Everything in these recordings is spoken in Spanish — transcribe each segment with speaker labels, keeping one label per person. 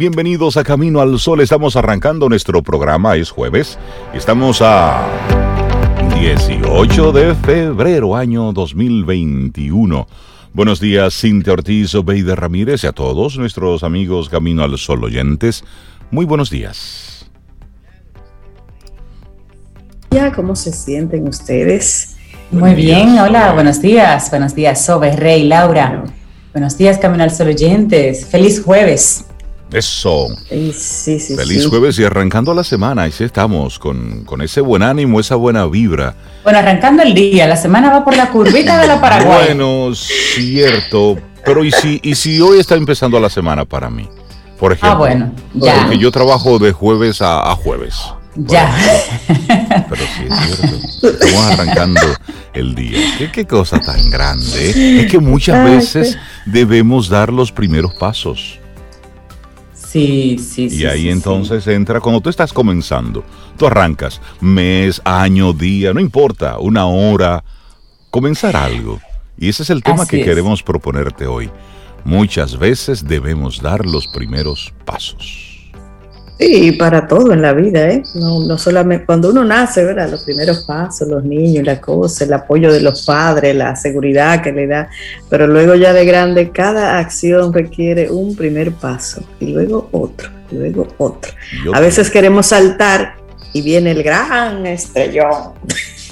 Speaker 1: Bienvenidos a Camino al Sol. Estamos arrancando nuestro programa, es jueves. Estamos a 18 de febrero, año 2021. Buenos días, Cintia Ortiz, Obeide Ramírez y a todos nuestros amigos Camino al Sol oyentes. Muy buenos días.
Speaker 2: ¿Cómo se sienten ustedes?
Speaker 3: Muy bien, hola, buenos días. Buenos días, Sobe, Rey, Laura. Buenos días, Camino al Sol oyentes. Feliz jueves.
Speaker 1: Eso. Feliz jueves y arrancando la semana. Ahí sí estamos, con, con, ese buen ánimo, esa buena vibra.
Speaker 3: Bueno, arrancando el día. La semana va por la curvita de la Paraguay.
Speaker 1: Bueno, cierto. Pero ¿y si, ¿y si hoy está empezando la semana para mí? Por ejemplo. Ah, bueno, ya. Porque yo trabajo de jueves a, jueves.
Speaker 3: Ya.
Speaker 1: Pero sí es cierto. Estamos arrancando el día. ¿Qué, qué cosa tan grande? Es que muchas veces debemos dar los primeros pasos.
Speaker 3: Sí, sí,
Speaker 1: sí. Y ahí entonces entra, cuando tú estás comenzando, tú arrancas mes, año, día, no importa, una hora, comenzar algo. Y ese es el tema que queremos proponerte hoy. Muchas veces debemos dar los primeros pasos.
Speaker 2: Sí, para todo en la vida, ¿eh? No, no solamente cuando uno nace, ¿verdad? Los primeros pasos, los niños, la cosa, el apoyo de los padres, la seguridad que le da, pero luego ya de grande, cada acción requiere un primer paso y luego otro, y luego otro. A veces queremos saltar y viene el gran estrellón.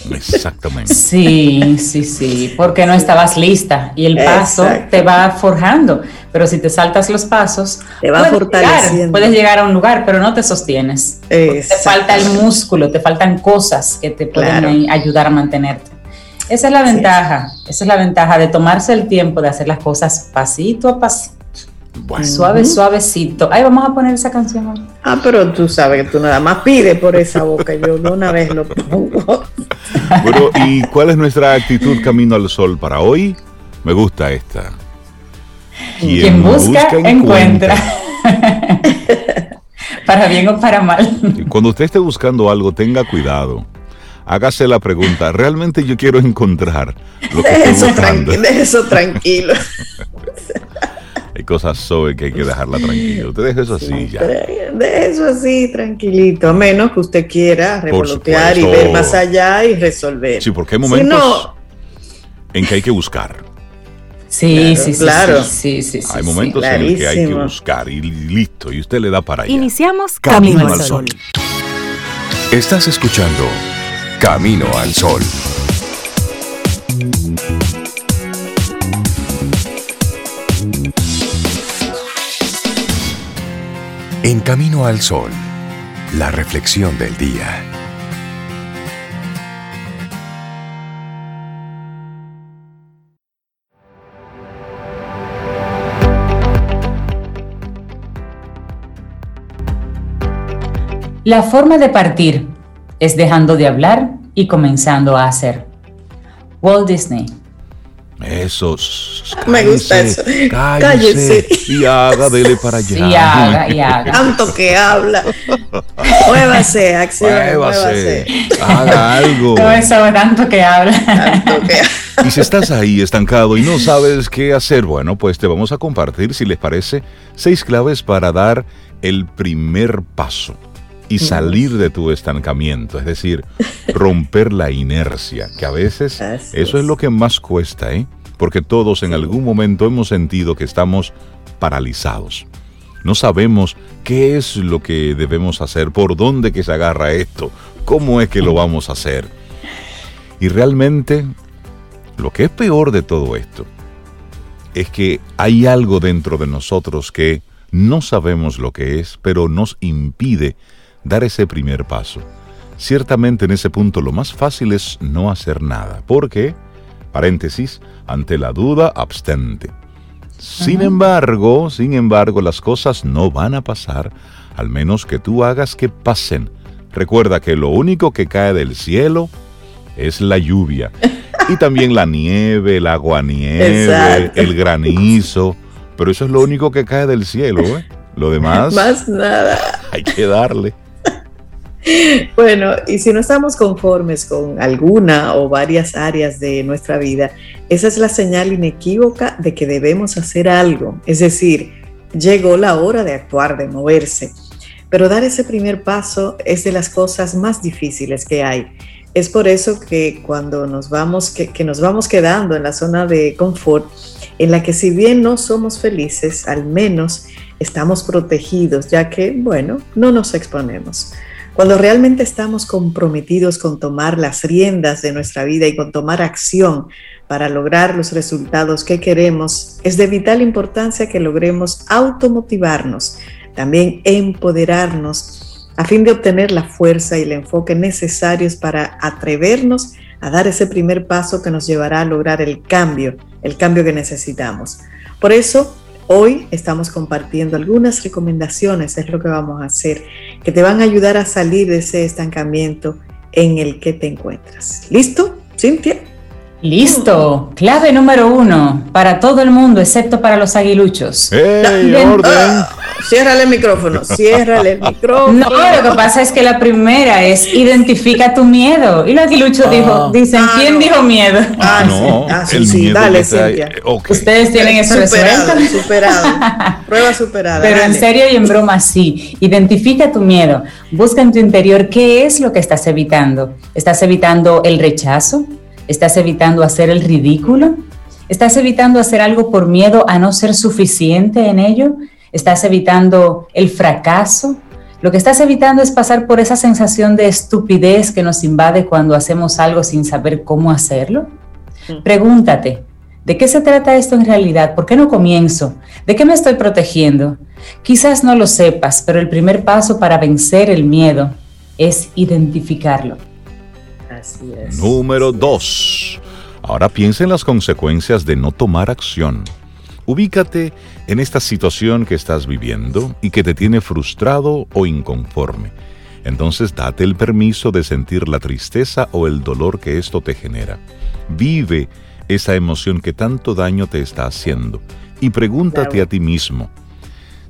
Speaker 1: Exactamente.
Speaker 3: Sí, sí, sí, porque no estabas lista y el paso te va forjando, pero si te saltas los pasos,
Speaker 2: te va puedes fortaleciendo.
Speaker 3: Llegar, puedes llegar a un lugar, pero no te sostienes. Te falta el músculo, te faltan cosas que te pueden ayudar a mantenerte. Esa es la ventaja, esa es la ventaja de tomarse el tiempo de hacer las cosas pasito a pasito. Suave, suavecito. Ahí vamos a poner esa canción.
Speaker 2: Ah, pero tú sabes que tú nada más pides por esa boca. Yo de una vez lo pongo.
Speaker 1: Bueno, ¿y cuál es nuestra actitud camino al sol para hoy? Me gusta esta.
Speaker 3: Quien, busca, encuentra. para bien o para mal.
Speaker 1: Cuando usted esté buscando algo, tenga cuidado. Hágase la pregunta, ¿realmente yo quiero encontrar lo que estoy buscando?
Speaker 2: de eso tranquilo.
Speaker 1: Hay cosas sobre que hay que dejarla tranquila. Usted deje eso así ya.
Speaker 2: Deje eso así, tranquilito. A menos que usted quiera revolotear y ver más allá y resolver.
Speaker 1: Sí, porque hay momentos en que hay que buscar.
Speaker 3: Sí, sí, sí, claro. Sí, sí,
Speaker 1: hay momentos en que hay que buscar y listo, y usted le da para allá.
Speaker 3: Iniciamos Camino, al Sol.
Speaker 4: Estás escuchando Camino al Sol. En Camino al Sol, la reflexión del día.
Speaker 3: La forma de partir es dejando de hablar y comenzando a hacer. Walt Disney.
Speaker 1: Eso.
Speaker 2: Me gusta eso.
Speaker 1: Cállese, Y haga, dele para allá.
Speaker 3: Y haga, y haga.
Speaker 2: Tanto que habla. Muévase, acción. Muévase.
Speaker 1: Haga algo.
Speaker 3: No eso, tanto que habla. Tanto que...
Speaker 1: Y si estás ahí estancado y no sabes qué hacer, bueno, pues te vamos a compartir, si les parece, seis claves para dar el primer paso y salir de tu estancamiento, es decir, romper la inercia, que a veces eso es lo que más cuesta, ¿eh? Porque todos en algún momento hemos sentido que estamos paralizados. No sabemos qué es lo que debemos hacer, por dónde que se agarra esto, cómo es que lo vamos a hacer. Y realmente, lo que es peor de todo esto es que hay algo dentro de nosotros que no sabemos lo que es, pero nos impide dar ese primer paso. Ciertamente en ese punto lo más fácil es no hacer nada, porque, paréntesis, ante la duda, abstente. Sin embargo, sin embargo, las cosas no van a pasar, al menos que tú hagas que pasen. Recuerda que lo único que cae del cielo es la lluvia. Y también la nieve, el aguanieve, el granizo. Pero eso es lo único que cae del cielo, ¿eh? Lo demás.
Speaker 2: Más nada.
Speaker 1: Hay que darle.
Speaker 2: Bueno, y si no estamos conformes con alguna o varias áreas de nuestra vida, esa es la señal inequívoca de que debemos hacer algo. Es decir, llegó la hora de actuar, de moverse. Pero dar ese primer paso es de las cosas más difíciles que hay. Es por eso que cuando nos vamos, que, nos vamos quedando en la zona de confort, en la que si bien no somos felices, al menos estamos protegidos, ya que, bueno, no nos exponemos. Cuando realmente estamos comprometidos con tomar las riendas de nuestra vida y con tomar acción para lograr los resultados que queremos, es de vital importancia que logremos automotivarnos, también empoderarnos a fin de obtener la fuerza y el enfoque necesarios para atrevernos a dar ese primer paso que nos llevará a lograr el cambio, el cambio que necesitamos. Por eso, Hoy estamos compartiendo algunas recomendaciones, es lo que vamos a hacer, que te van a ayudar a salir de ese estancamiento en el que te encuentras. ¿Listo, Cintia?
Speaker 3: Listo. Clave número uno para todo el mundo, excepto para los aguiluchos.
Speaker 2: ¡Ey, orden! Ah, ciérrale el micrófono, ciérrale el micrófono.
Speaker 3: No, lo que pasa es que la primera es identifica tu miedo. Y los aguiluchos ah. dijo, dicen, ah, ¿quién dijo miedo?
Speaker 1: Ah, no, ah, sí, sí,
Speaker 2: dale, Cintia.
Speaker 3: Ustedes tienen eso
Speaker 2: superado, resuelto. Superado, prueba superada.
Speaker 3: Pero en serio y en broma, sí. Identifica tu miedo. Busca en tu interior qué es lo que estás evitando. ¿Estás evitando el rechazo? ¿Estás evitando hacer el ridículo? ¿Estás evitando hacer algo por miedo a no ser suficiente en ello? ¿Estás evitando el fracaso? Lo que estás evitando es pasar por esa sensación de estupidez que nos invade cuando hacemos algo sin saber cómo hacerlo. Mm. Pregúntate, ¿de qué se trata esto en realidad? ¿Por qué no comienzo? ¿De qué me estoy protegiendo? Quizás no lo sepas, pero el primer paso para vencer el miedo es identificarlo.
Speaker 1: Número 2. Ahora piensa en las consecuencias de no tomar acción. Ubícate en esta situación que estás viviendo y que te tiene frustrado o inconforme. Entonces date el permiso de sentir la tristeza o el dolor que esto te genera. Vive esa emoción que tanto daño te está haciendo y pregúntate a ti mismo,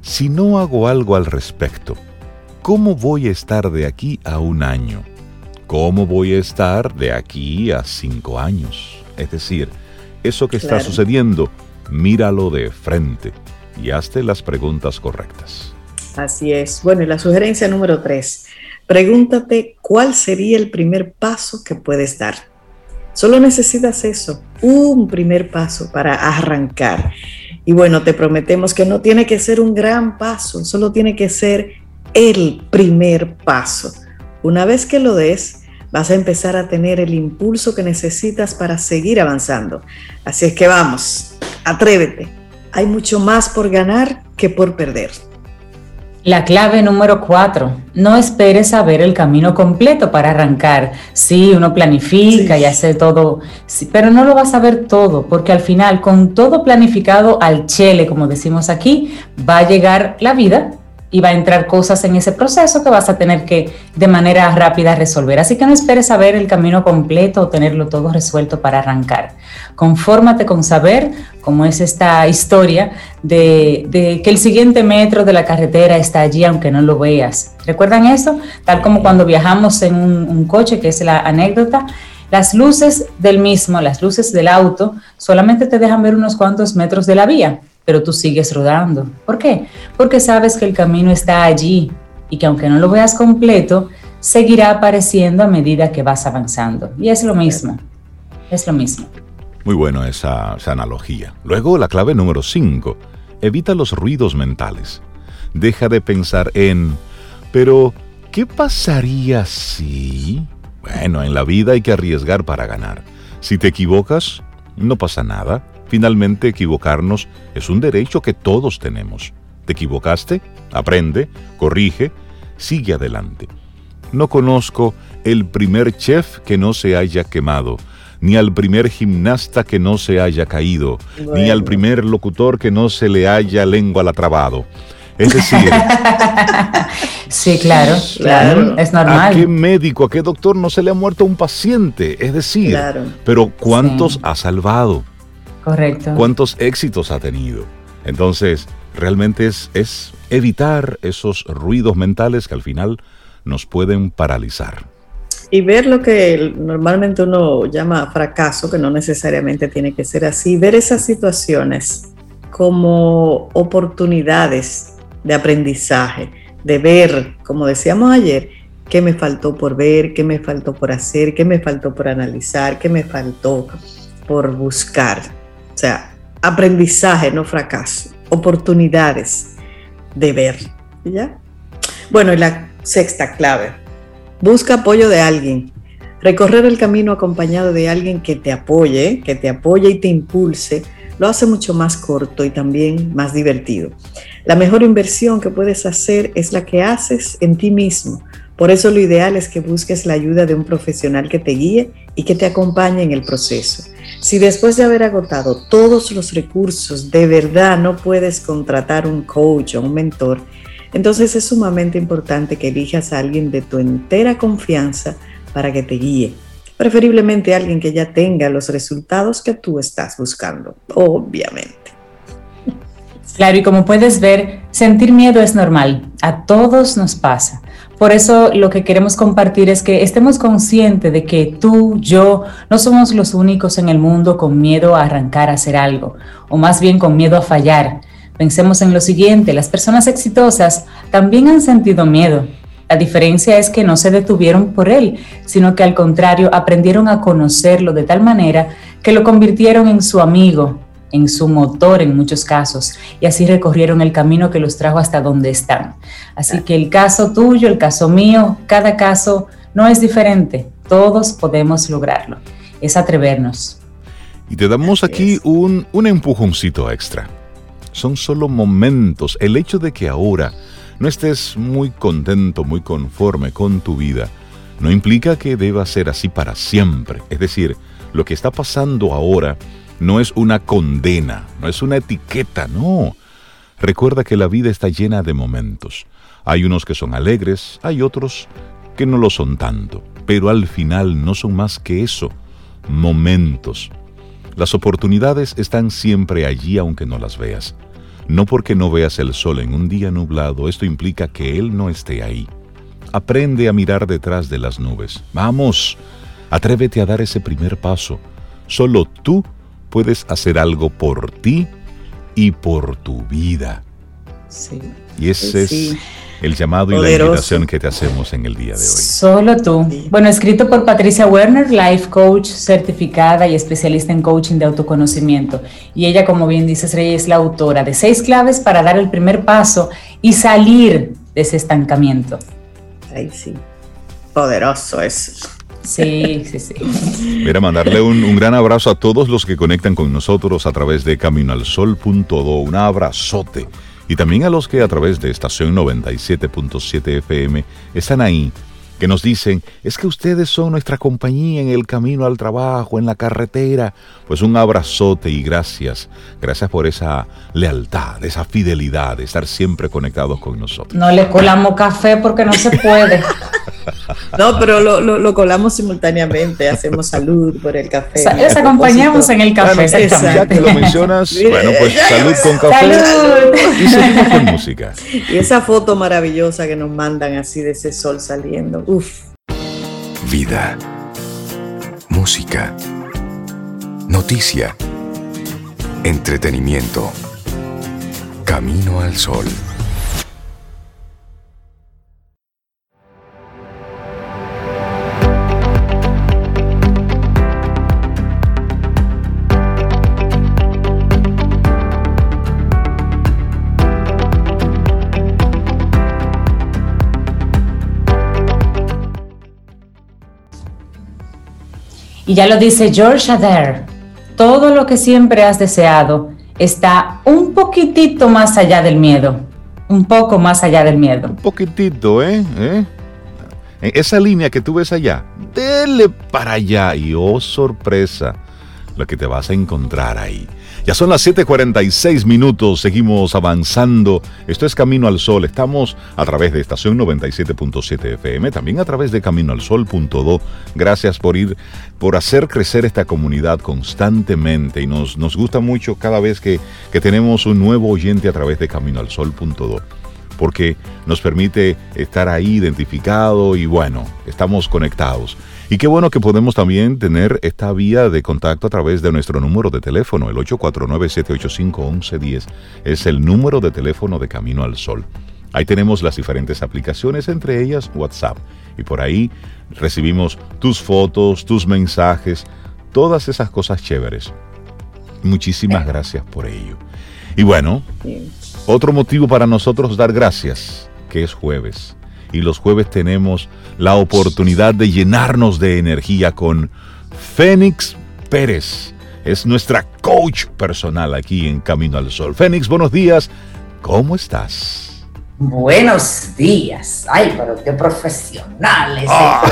Speaker 1: si no hago algo al respecto, ¿cómo voy a estar de aquí a un año? ¿Cómo voy a estar de aquí a cinco años? Es decir, eso que está sucediendo, míralo de frente y hazte las preguntas correctas.
Speaker 2: Así es. Bueno, y la sugerencia número tres, pregúntate cuál sería el primer paso que puedes dar. Solo necesitas eso, un primer paso para arrancar. Y bueno, te prometemos que no tiene que ser un gran paso, solo tiene que ser el primer paso. Una vez que lo des, vas a empezar a tener el impulso que necesitas para seguir avanzando. Así es que vamos, atrévete. Hay mucho más por ganar que por perder.
Speaker 3: La clave número cuatro, no esperes a ver el camino completo para arrancar. Sí, uno planifica y hace todo, pero no lo vas a ver todo, porque al final, con todo planificado al chele, como decimos aquí, va a llegar la vida y va a entrar cosas en ese proceso que vas a tener que de manera rápida resolver. Así que no esperes saber el camino completo o tenerlo todo resuelto para arrancar. Confórmate con saber cómo es esta historia de, que el siguiente metro de la carretera está allí aunque no lo veas. ¿Recuerdan eso? Tal como cuando viajamos en un, un coche, que es la anécdota, las luces del mismo, las luces del auto, solamente te dejan ver unos cuantos metros de la vía pero tú sigues rodando. ¿Por qué? Porque sabes que el camino está allí y que aunque no lo veas completo, seguirá apareciendo a medida que vas avanzando. Y es lo mismo, es lo mismo.
Speaker 1: Muy bueno esa, analogía. Luego la clave número 5. Evita los ruidos mentales. Deja de pensar en, pero, ¿qué pasaría si... Bueno, en la vida hay que arriesgar para ganar. Si te equivocas, no pasa nada Finalmente, equivocarnos es un derecho que todos tenemos. ¿Te equivocaste? Aprende, corrige, sigue adelante. No conozco el primer chef que no se haya quemado, ni al primer gimnasta que no se haya caído, ni al primer locutor que no se le haya lengua la trabado. Es decir,
Speaker 3: sí, claro, claro, es normal.
Speaker 1: ¿A qué médico, a qué doctor no se le ha muerto un paciente? Es decir, pero ¿cuántos ha salvado?
Speaker 3: Correcto.
Speaker 1: ¿Cuántos éxitos ha tenido? Entonces, realmente es, es evitar esos ruidos mentales que al final nos pueden paralizar.
Speaker 2: Y ver lo que normalmente uno llama fracaso, que no necesariamente tiene que ser así, ver esas situaciones como oportunidades de aprendizaje, de ver, como decíamos ayer, qué me faltó por ver, qué me faltó por hacer, qué me faltó por analizar, qué me faltó por buscar. O sea, aprendizaje, no fracaso, oportunidades de ver. ¿Ya? Bueno, y la sexta clave, busca apoyo de alguien. Recorrer el camino acompañado de alguien que te apoye, que te apoye y te impulse, lo hace mucho más corto y también más divertido. La mejor inversión que puedes hacer es la que haces en ti mismo. Por eso lo ideal es que busques la ayuda de un profesional que te guíe y que te acompañe en el proceso. Si después de haber agotado todos los recursos de verdad no puedes contratar un coach o un mentor, entonces es sumamente importante que elijas a alguien de tu entera confianza para que te guíe. Preferiblemente alguien que ya tenga los resultados que tú estás buscando, obviamente.
Speaker 3: Claro, y como puedes ver, sentir miedo es normal, a todos nos pasa. Por eso lo que queremos compartir es que estemos conscientes de que tú, yo, no somos los únicos en el mundo con miedo a arrancar a hacer algo, o más bien con miedo a fallar. Pensemos en lo siguiente, las personas exitosas también han sentido miedo. La diferencia es que no se detuvieron por él, sino que al contrario aprendieron a conocerlo de tal manera que lo convirtieron en su amigo, en su motor en muchos casos, y así recorrieron el camino que los trajo hasta donde están. Así que el caso tuyo, el caso mío, cada caso no es diferente, todos podemos lograrlo, es atrevernos.
Speaker 1: Y te damos aquí un, un empujoncito extra. Son solo momentos. El hecho de que ahora no estés muy contento, muy conforme con tu vida, no implica que deba ser así para siempre. Es decir, lo que está pasando ahora no es una condena, no es una etiqueta, no. Recuerda que la vida está llena de momentos. Hay unos que son alegres, hay otros que no lo son tanto, pero al final no son más que eso, momentos. Las oportunidades están siempre allí aunque no las veas. No porque no veas el sol en un día nublado, esto implica que Él no esté ahí. Aprende a mirar detrás de las nubes. Vamos, atrévete a dar ese primer paso. Solo tú puedes hacer algo por ti y por tu vida. Sí. Y ese es el llamado y la invitación que te hacemos en el día de hoy.
Speaker 3: Solo tú. Bueno, escrito por Patricia Werner, life coach certificada y especialista en coaching de autoconocimiento. Y ella, como bien dices, Rey, es la autora de seis claves para dar el primer paso y salir de ese estancamiento.
Speaker 2: Ay, sí. Poderoso eso.
Speaker 3: Sí, sí, sí.
Speaker 1: Mira, mandarle un, gran abrazo a todos los que conectan con nosotros a través de caminoalsol.do. Un abrazote. Y también a los que a través de estación 97.7 FM están ahí que nos dicen, es que ustedes son nuestra compañía en el camino al trabajo, en la carretera. Pues un abrazote y gracias. Gracias por esa lealtad, esa fidelidad de estar siempre conectados con nosotros.
Speaker 3: No le colamos café porque no se puede.
Speaker 2: no, pero lo, colamos simultáneamente. Hacemos salud por el café.
Speaker 3: les acompañamos en el café.
Speaker 1: ya que lo mencionas, bueno, pues salud con café. Salud. Y seguimos con música.
Speaker 2: Y esa foto maravillosa que nos mandan así de ese sol saliendo. Uf.
Speaker 4: Vida. Música. Noticia. Entretenimiento. Camino al sol.
Speaker 3: Y ya lo dice George Adair, todo lo que siempre has deseado está un poquitito más allá del miedo, un poco más allá del miedo.
Speaker 1: Un poquitito, ¿eh? ¿Eh? Esa línea que tú ves allá, dele para allá y oh sorpresa, lo que te vas a encontrar ahí. Ya son las 7:46 minutos, seguimos avanzando. Esto es Camino al Sol. Estamos a través de estación 97.7 FM, también a través de caminoalsol.do. Gracias por ir, por hacer crecer esta comunidad constantemente y nos, nos gusta mucho cada vez que, que tenemos un nuevo oyente a través de caminoalsol.do. porque nos permite estar ahí identificado y bueno, estamos conectados. Y qué bueno que podemos también tener esta vía de contacto a través de nuestro número de teléfono, el 849-785-1110. Es el número de teléfono de Camino al Sol. Ahí tenemos las diferentes aplicaciones, entre ellas WhatsApp. Y por ahí recibimos tus fotos, tus mensajes, todas esas cosas chéveres. Muchísimas gracias por ello. Y bueno, otro motivo para nosotros dar gracias, que es jueves y los jueves tenemos la oportunidad de llenarnos de energía con Fénix Pérez. Es nuestra coach personal aquí en Camino al Sol. Fénix, buenos días. ¿Cómo estás?
Speaker 5: Buenos días. Ay, pero qué profesionales. Ah.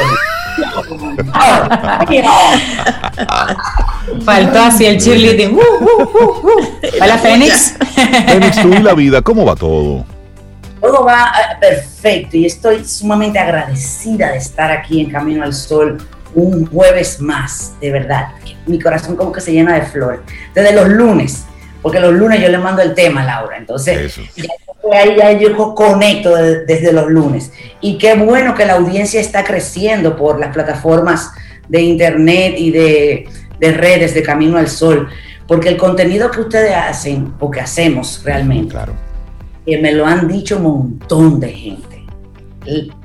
Speaker 3: Faltó así el cheerleading. Uh, uh, uh, Hola, Fénix.
Speaker 1: Fénix, tú y la vida, ¿cómo va todo?
Speaker 5: Todo va eh, perfecto y estoy sumamente agradecida de estar aquí en Camino al Sol un jueves más, de verdad. Mi corazón como que se llena de flores. Desde los lunes, porque los lunes yo le mando el tema a Laura, entonces ahí ya yo conecto desde los lunes. Y qué bueno que la audiencia está creciendo por las plataformas de internet y de, de redes de Camino al Sol, porque el contenido que ustedes hacen, o que hacemos realmente, claro que me lo han dicho un montón de gente,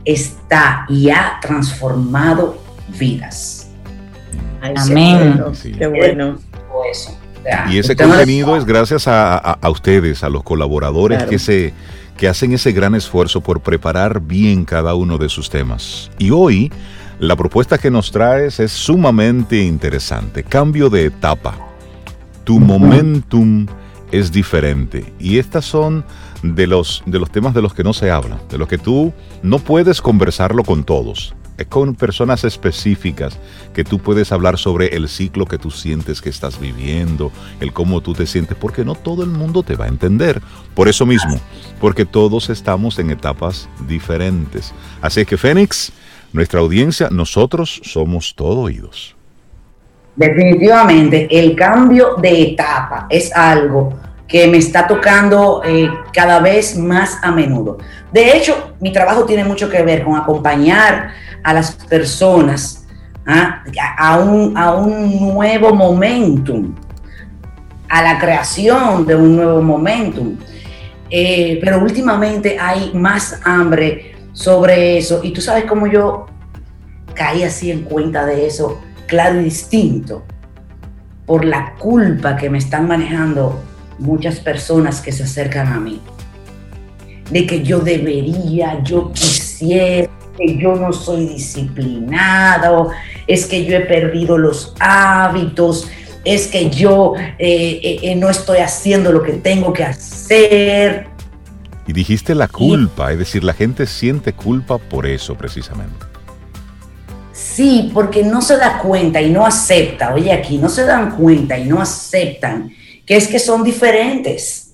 Speaker 5: está y ha transformado vidas.
Speaker 3: Amén.
Speaker 1: Qué bueno. y ese contenido es gracias a, ustedes, a los colaboradores que, se, que hacen ese gran esfuerzo por preparar bien cada uno de sus temas. Y hoy, la propuesta que nos traes es sumamente interesante. Cambio de etapa. Tu momentum es diferente. Y estas son de los, de los temas de los que no se habla, de los que tú no puedes conversarlo con todos. Es con personas específicas que tú puedes hablar sobre el ciclo que tú sientes que estás viviendo, el cómo tú te sientes, porque no todo el mundo te va a entender. Por eso mismo, porque todos estamos en etapas diferentes. Así que Fénix, nuestra audiencia, nosotros somos todo oídos.
Speaker 5: Definitivamente, el cambio de etapa es algo que me está tocando eh, cada vez más a menudo. De hecho, mi trabajo tiene mucho que ver con acompañar a las personas ¿ah? a, un, a un nuevo momentum, a la creación de un nuevo momentum. Eh, pero últimamente hay más hambre sobre eso y tú sabes cómo yo caí así en cuenta de eso, claro y distinto, por la culpa que me están manejando muchas personas que se acercan a mí, de que yo debería, yo quisiera, que yo no soy disciplinado, es que yo he perdido los hábitos, es que yo eh, eh, eh, no estoy haciendo lo que tengo que hacer.
Speaker 1: Y dijiste la culpa, es decir, la gente siente culpa por eso precisamente.
Speaker 5: Sí, porque no se da cuenta y no acepta, oye aquí, no se dan cuenta y no aceptan que es que son diferentes.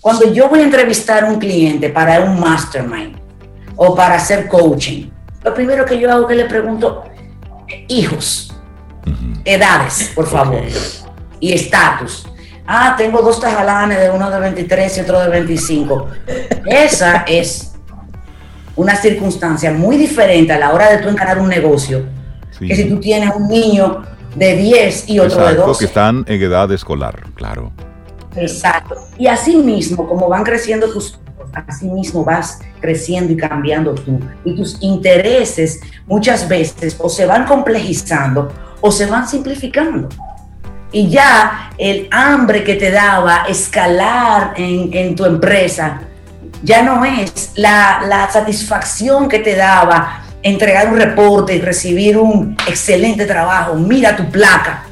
Speaker 5: Cuando yo voy a entrevistar a un cliente para un mastermind o para hacer coaching, lo primero que yo hago es que le pregunto, hijos, edades, por favor, y estatus. Ah, tengo dos tajalanes, de uno de 23 y otro de 25. Esa es una circunstancia muy diferente a la hora de tú encarar un negocio, que si tú tienes un niño de 10 y otro de 12.
Speaker 1: que están en edad escolar, claro.
Speaker 5: Exacto. Y así mismo, como van creciendo tus así mismo vas creciendo y cambiando tú. Y tus intereses muchas veces o se van complejizando o se van simplificando. Y ya el hambre que te daba escalar en, en tu empresa ya no es la, la satisfacción que te daba entregar un reporte y recibir un excelente trabajo, mira tu placa.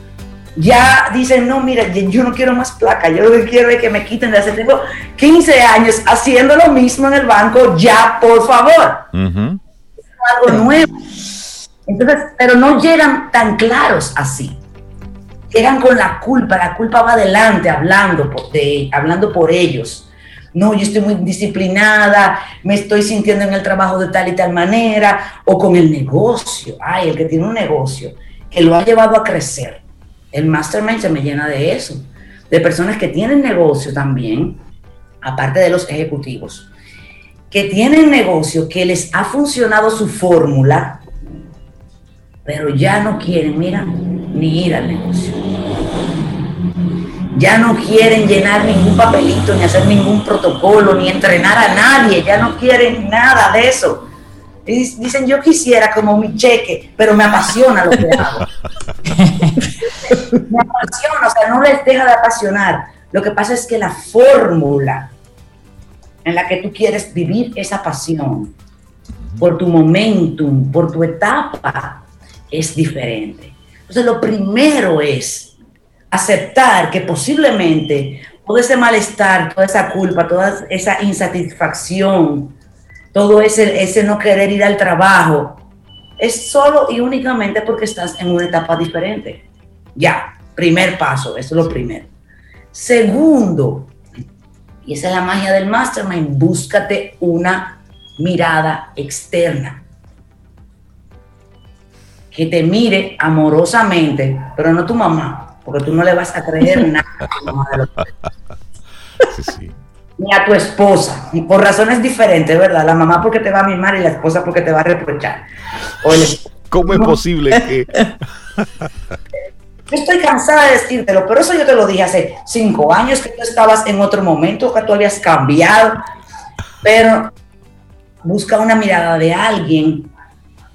Speaker 5: Ya dicen, no, mira, yo no quiero más placa, yo lo que quiero es que me quiten de hace tiempo 15 años haciendo lo mismo en el banco, ya, por favor. Algo nuevo. Entonces, pero no llegan tan claros así. Llegan con la culpa, la culpa va adelante hablando por, de, hablando por ellos no, yo estoy muy disciplinada, me estoy sintiendo en el trabajo de tal y tal manera, o con el negocio, ay, el que tiene un negocio, que lo ha llevado a crecer. El mastermind se me llena de eso, de personas que tienen negocio también, aparte de los ejecutivos, que tienen negocio, que les ha funcionado su fórmula, pero ya no quieren, mira, ni ir al negocio. Ya no quieren llenar ningún papelito, ni hacer ningún protocolo, ni entrenar a nadie, ya no quieren nada de eso. dicen, yo quisiera como mi cheque, pero me apasiona lo que hago. me apasiona, o sea, no les deja de apasionar. Lo que pasa es que la fórmula en la que tú quieres vivir esa pasión, por tu momentum, por tu etapa, es diferente. Entonces, lo primero es aceptar que posiblemente todo ese malestar, toda esa culpa, toda esa insatisfacción, todo ese, ese no querer ir al trabajo, es solo y únicamente porque estás en una etapa diferente. Ya, primer paso, eso es lo primero. Segundo, y esa es la magia del mastermind, búscate una mirada externa que te mire amorosamente, pero no tu mamá, porque tú no le vas a creer nada a tu mamá Ni a tu esposa, por razones diferentes, ¿verdad? La mamá porque te va a mimar y la esposa porque te va a reprochar.
Speaker 1: ¿Cómo es posible que
Speaker 5: Yo estoy cansada de decírtelo, pero eso yo te lo dije hace cinco años, que tú estabas en otro momento, que tú habías cambiado. Pero busca una mirada de alguien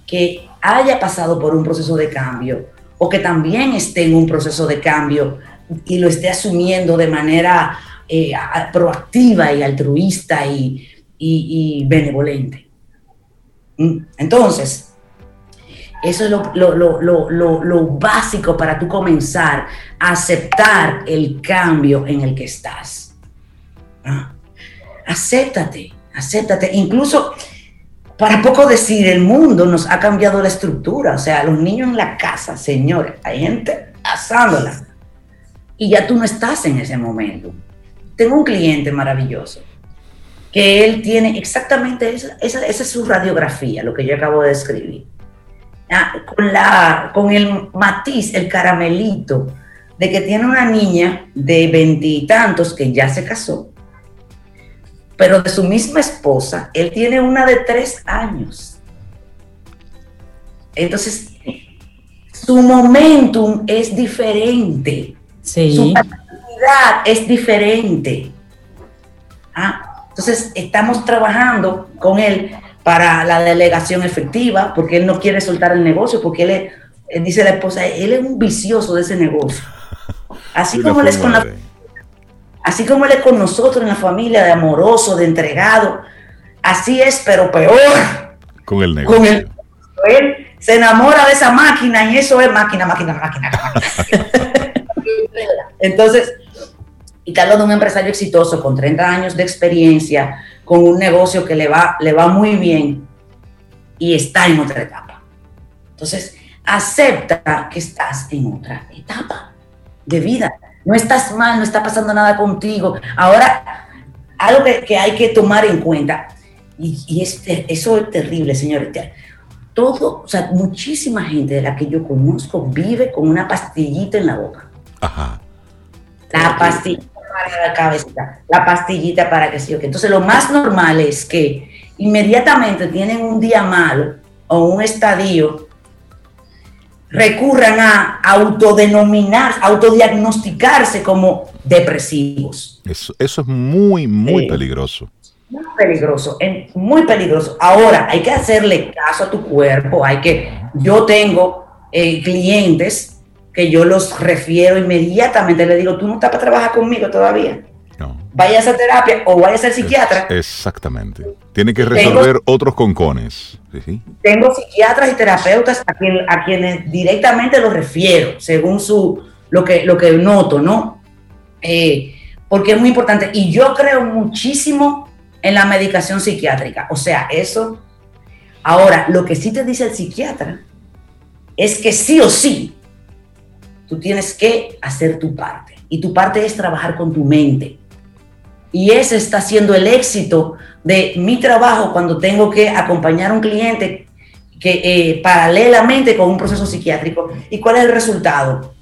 Speaker 5: que haya pasado por un proceso de cambio o que también esté en un proceso de cambio y lo esté asumiendo de manera eh, proactiva y altruista y, benevolente. Mm, entonces, eso es lo, básico para tú comenzar a aceptar el cambio en el que estás. ¿Ah? Acéptate, acéptate. Incluso, para poco decir, el mundo nos ha cambiado la estructura. O sea, los niños en la casa, señores, hay gente asándola. Y ya tú no estás en ese momento. Tengo un cliente maravilloso que él tiene exactamente esa, esa es su radiografía, lo que yo acabo de describir Ah, con, la, con el matiz, el caramelito, de que tiene una niña de veintitantos que ya se casó, pero de su misma esposa, él tiene una de tres años. Entonces, su momentum es diferente. Su capacidad es diferente. Ah, entonces, estamos trabajando con él para la delegación efectiva, porque él no quiere soltar el negocio, porque él, dice la esposa, él es un vicioso de ese negocio. Así como él es con así como él es con nosotros en la familia, de amoroso, de entregado, así es, pero peor.
Speaker 1: Con el negocio. Con él
Speaker 5: se enamora de esa máquina y eso es máquina, máquina, máquina. máquina. Entonces, y te hablo de un empresario exitoso con 30 años de experiencia, con un negocio que le va, le va muy bien y está en otra etapa. Entonces, acepta que estás en otra etapa de vida. No estás mal, no está pasando nada contigo. Ahora, algo que, hay que tomar en cuenta, y, eso es terrible, señores. Todo, o sea, muchísima gente de la que yo conozco vive con una pastillita en la boca. Ajá. La pastilla para la cabeza, la pastillita para que sí o Entonces lo más normal es que inmediatamente tienen un día malo o un estadio, recurran a autodenominar, autodiagnosticarse como depresivos.
Speaker 1: Eso, eso es muy, muy peligroso.
Speaker 5: Muy peligroso, muy peligroso. Ahora, hay que hacerle caso a tu cuerpo, hay que, yo tengo eh, clientes que yo los refiero inmediatamente, le digo, tú no estás para trabajar conmigo todavía. No. Vaya a terapia o vaya a ser psiquiatra.
Speaker 1: exactamente. Tiene que resolver otros concones.
Speaker 5: Tengo psiquiatras y terapeutas a, quienes directamente los refiero, según su, lo, que, lo que noto, ¿no? Eh, porque es muy importante. Y yo creo muchísimo en la medicación psiquiátrica. O sea, eso. Ahora, lo que sí te dice el psiquiatra es que sí o sí Tú tienes que hacer tu parte. Y tu parte es trabajar con tu mente. Y ese está siendo el éxito de mi trabajo cuando tengo que acompañar a un cliente que eh, paralelamente con un proceso psiquiátrico. ¿Y cuál es el resultado?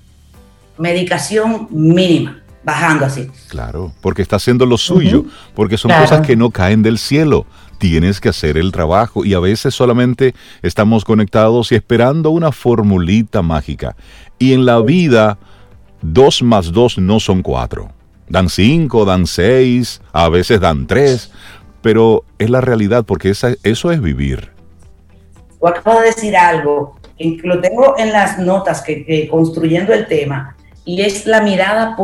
Speaker 5: Medicación mínima. bajando así.
Speaker 1: Claro, porque está haciendo lo suyo, porque son cosas que no caen del cielo. Tienes que hacer el trabajo y a veces solamente estamos conectados y esperando una formulita mágica. Y en la vida, dos más dos no son cuatro. Dan cinco, dan seis, a veces dan tres, pero es la realidad porque esa, eso es vivir.
Speaker 5: Tú acabas de decir algo, que lo tengo en las notas que construyendo el tema, y es la mirada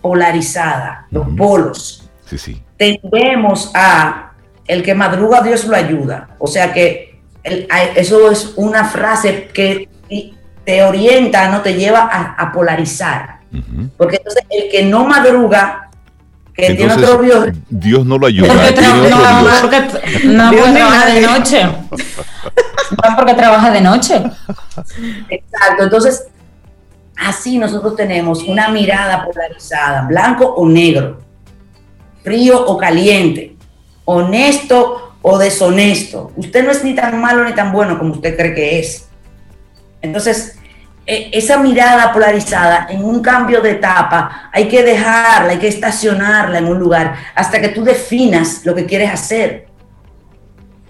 Speaker 5: polarizada, los polos.
Speaker 1: Sí, sí.
Speaker 5: Tendemos a el que madruga Dios lo ayuda. O sea que eso es una frase que te orienta, no te lleva a, polarizar. Porque entonces el que no madruga, que tiene otro Dios.
Speaker 1: Dios no lo ayuda.
Speaker 3: Porque no, porque, no porque trabaja de noche. no porque trabaja de noche.
Speaker 5: Exacto. Entonces, Así nosotros tenemos una mirada polarizada, blanco o negro, frío o caliente, honesto o deshonesto. Usted no es ni tan malo ni tan bueno como usted cree que es. Entonces, esa mirada polarizada en un cambio de etapa hay que dejarla, hay que estacionarla en un lugar hasta que tú definas lo que quieres hacer.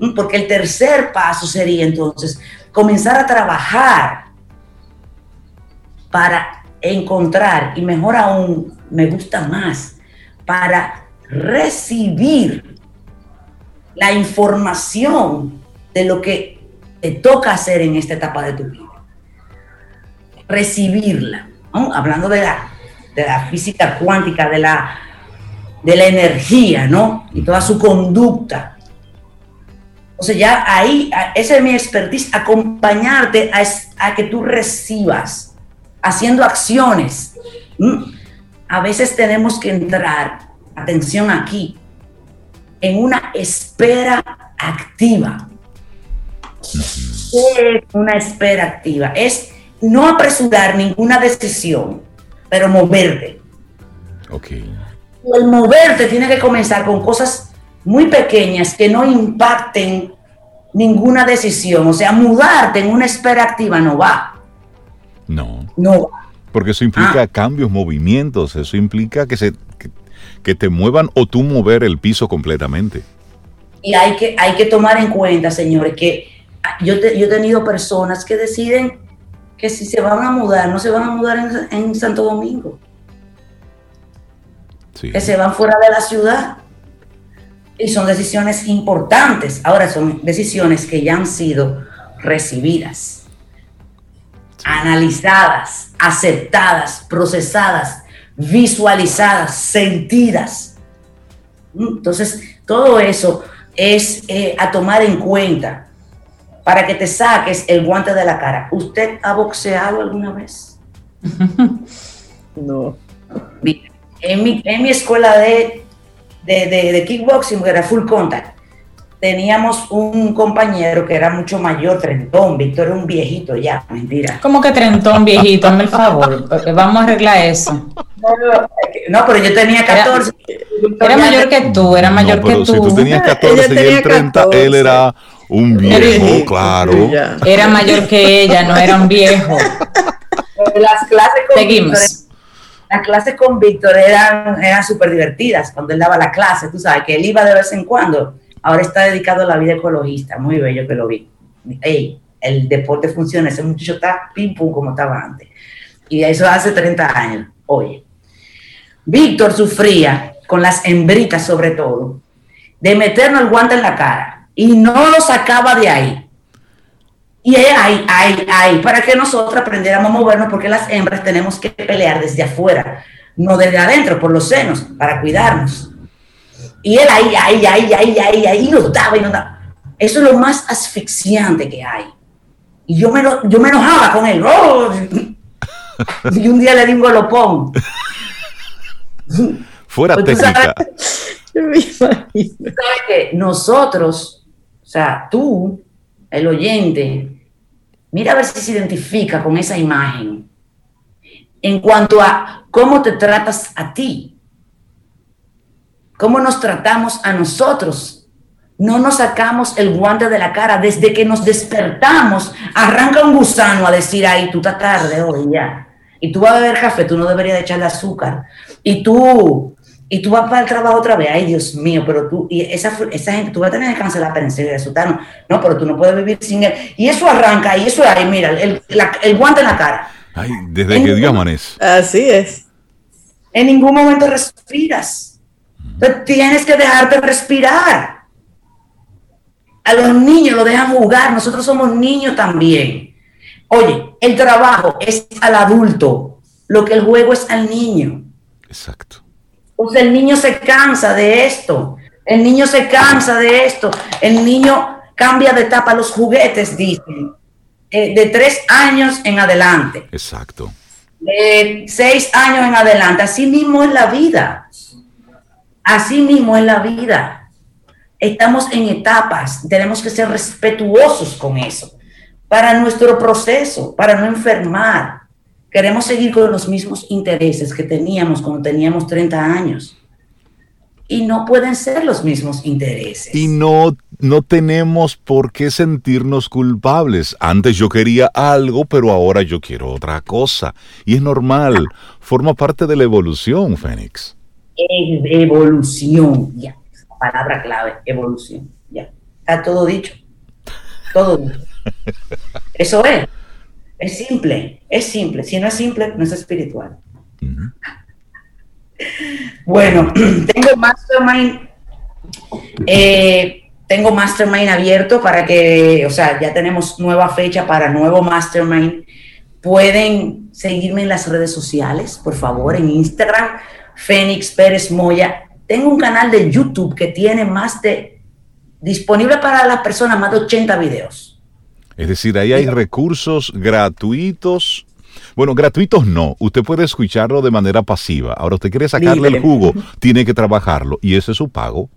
Speaker 5: Mm, porque el tercer paso sería entonces comenzar a trabajar para encontrar, y mejor aún, me gusta más, para recibir la información de lo que te toca hacer en esta etapa de tu vida. Recibirla, hablando de la, de la física cuántica, de la, de la energía, ¿no? Y toda su conducta. O sea, ya ahí, esa es mi expertise, acompañarte a, a que tú recibas haciendo acciones. Mm. A veces tenemos que entrar, atención aquí, en una espera activa. ¿Qué es una espera activa? Es no apresurar ninguna decisión, pero moverte.
Speaker 1: Ok.
Speaker 5: El moverte tiene que comenzar con cosas muy pequeñas que no impacten ninguna decisión. O sea, mudarte en una espera activa no va.
Speaker 1: No.
Speaker 5: No.
Speaker 1: Porque eso implica ah. cambios, movimientos, eso implica que, se, que, te muevan o tú mover el piso completamente.
Speaker 5: Y hay que, hay que tomar en cuenta, señores, que yo, yo he tenido personas que deciden que si se van a mudar, no se van a mudar en, Santo Domingo. Que se van fuera de la ciudad. Y son decisiones importantes. Ahora son decisiones que ya han sido recibidas analizadas, aceptadas, procesadas, visualizadas, sentidas. Entonces, todo eso es eh, a tomar en cuenta para que te saques el guante de la cara. ¿Usted ha boxeado alguna vez?
Speaker 2: no.
Speaker 5: En mi, en mi escuela de, de, de, de kickboxing, era full contact, teníamos un compañero que era mucho mayor, trentón, Víctor era un viejito ya, mentira.
Speaker 3: ¿Cómo que trentón, viejito? Hazme el favor, vamos a arreglar eso.
Speaker 5: No, pero yo tenía 14.
Speaker 3: Era, mayor que tú, era mayor que tú. Si
Speaker 1: tú tenías 14 y él 30, él era un viejo, claro.
Speaker 3: Era mayor que ella, no era un viejo.
Speaker 5: Las clases
Speaker 3: con Seguimos. Víctor,
Speaker 5: las clases con Víctor eran, eran súper divertidas cuando él daba la clase, tú sabes, que él iba de vez en cuando ahora está dedicado a la vida ecologista, muy bello que lo vi. Ey, el deporte funciona, ese muchacho está pim pum como estaba antes. Y eso hace 30 años, oye. Víctor sufría con las hembritas sobre todo, de meternos el guante en la cara y no lo sacaba de ahí. Y ahí, ahí, ahí, para que nosotros aprendiéramos a movernos, porque las hembras tenemos que pelear desde afuera, no desde adentro, por los senos, para cuidarnos. Y él ahí, ahí, ahí, ahí, ahí, ahí, nos daba y nos daba. Eso es lo más asfixiante que hay. Y yo me, yo me enojaba con él. ¡Oh! Y un día le di un golopón.
Speaker 1: Fuera pues técnica.
Speaker 5: Sabes, que nosotros, o sea, tú, el oyente, mira a ver si se identifica con esa imagen en cuanto a cómo te tratas a ti cómo nos tratamos a nosotros. No nos sacamos el guante de la cara. Desde que nos despertamos, arranca un gusano a decir, ay, tú estás tarde hoy ya. Y tú vas a beber café, tú no deberías echarle azúcar. y tú, y tú vas para el trabajo otra vez, ay Dios mío, pero tú, y esa, esa gente, tú vas a tener que cancelar para enseguida de no, no, pero tú no puedes vivir sin él. Y eso arranca, y eso ahí, mira, el, el guante en la cara.
Speaker 1: Ay, desde que Dios amanece.
Speaker 2: Así es.
Speaker 5: En ningún momento respiras. Entonces tienes que dejarte respirar. A los niños lo dejan jugar, nosotros somos niños también. Oye, el trabajo es al adulto, lo que el juego es al niño.
Speaker 1: Exacto.
Speaker 5: Pues el niño se cansa de esto, el niño se cansa de esto, el niño cambia de etapa, los juguetes, dicen, eh, de tres años en adelante.
Speaker 1: Exacto.
Speaker 5: De seis años en adelante, así mismo es la vida. Así mismo es la vida. Estamos en etapas, tenemos que ser respetuosos con eso, para nuestro proceso, para no enfermar, Queremos seguir con los mismos intereses que teníamos cuando teníamos 30 años. Y no pueden ser los mismos intereses.
Speaker 1: Y no, no tenemos por qué sentirnos culpables. Antes yo quería algo, pero ahora yo quiero otra cosa. Y es normal. Forma parte de la evolución, Fénix.
Speaker 5: Evolución, ya. Palabra clave, evolución. Ya. Está todo dicho. Todo dicho. Eso es. Es simple, es simple. Si no es simple, no es espiritual. Bueno, tengo Mastermind, eh, tengo Mastermind abierto para que, o sea, ya tenemos nueva fecha para nuevo Mastermind. Pueden seguirme en las redes sociales, por favor, en Instagram, Fénix Pérez Moya. Tengo un canal de YouTube que tiene más de, disponible para las personas, más de 80 videos
Speaker 1: es decir, ahí hay recursos gratuitos. Bueno, gratuitos no. Usted puede escucharlo de manera pasiva. Ahora, usted quiere sacarle el jugo, tiene que trabajarlo. Y ese es su pago.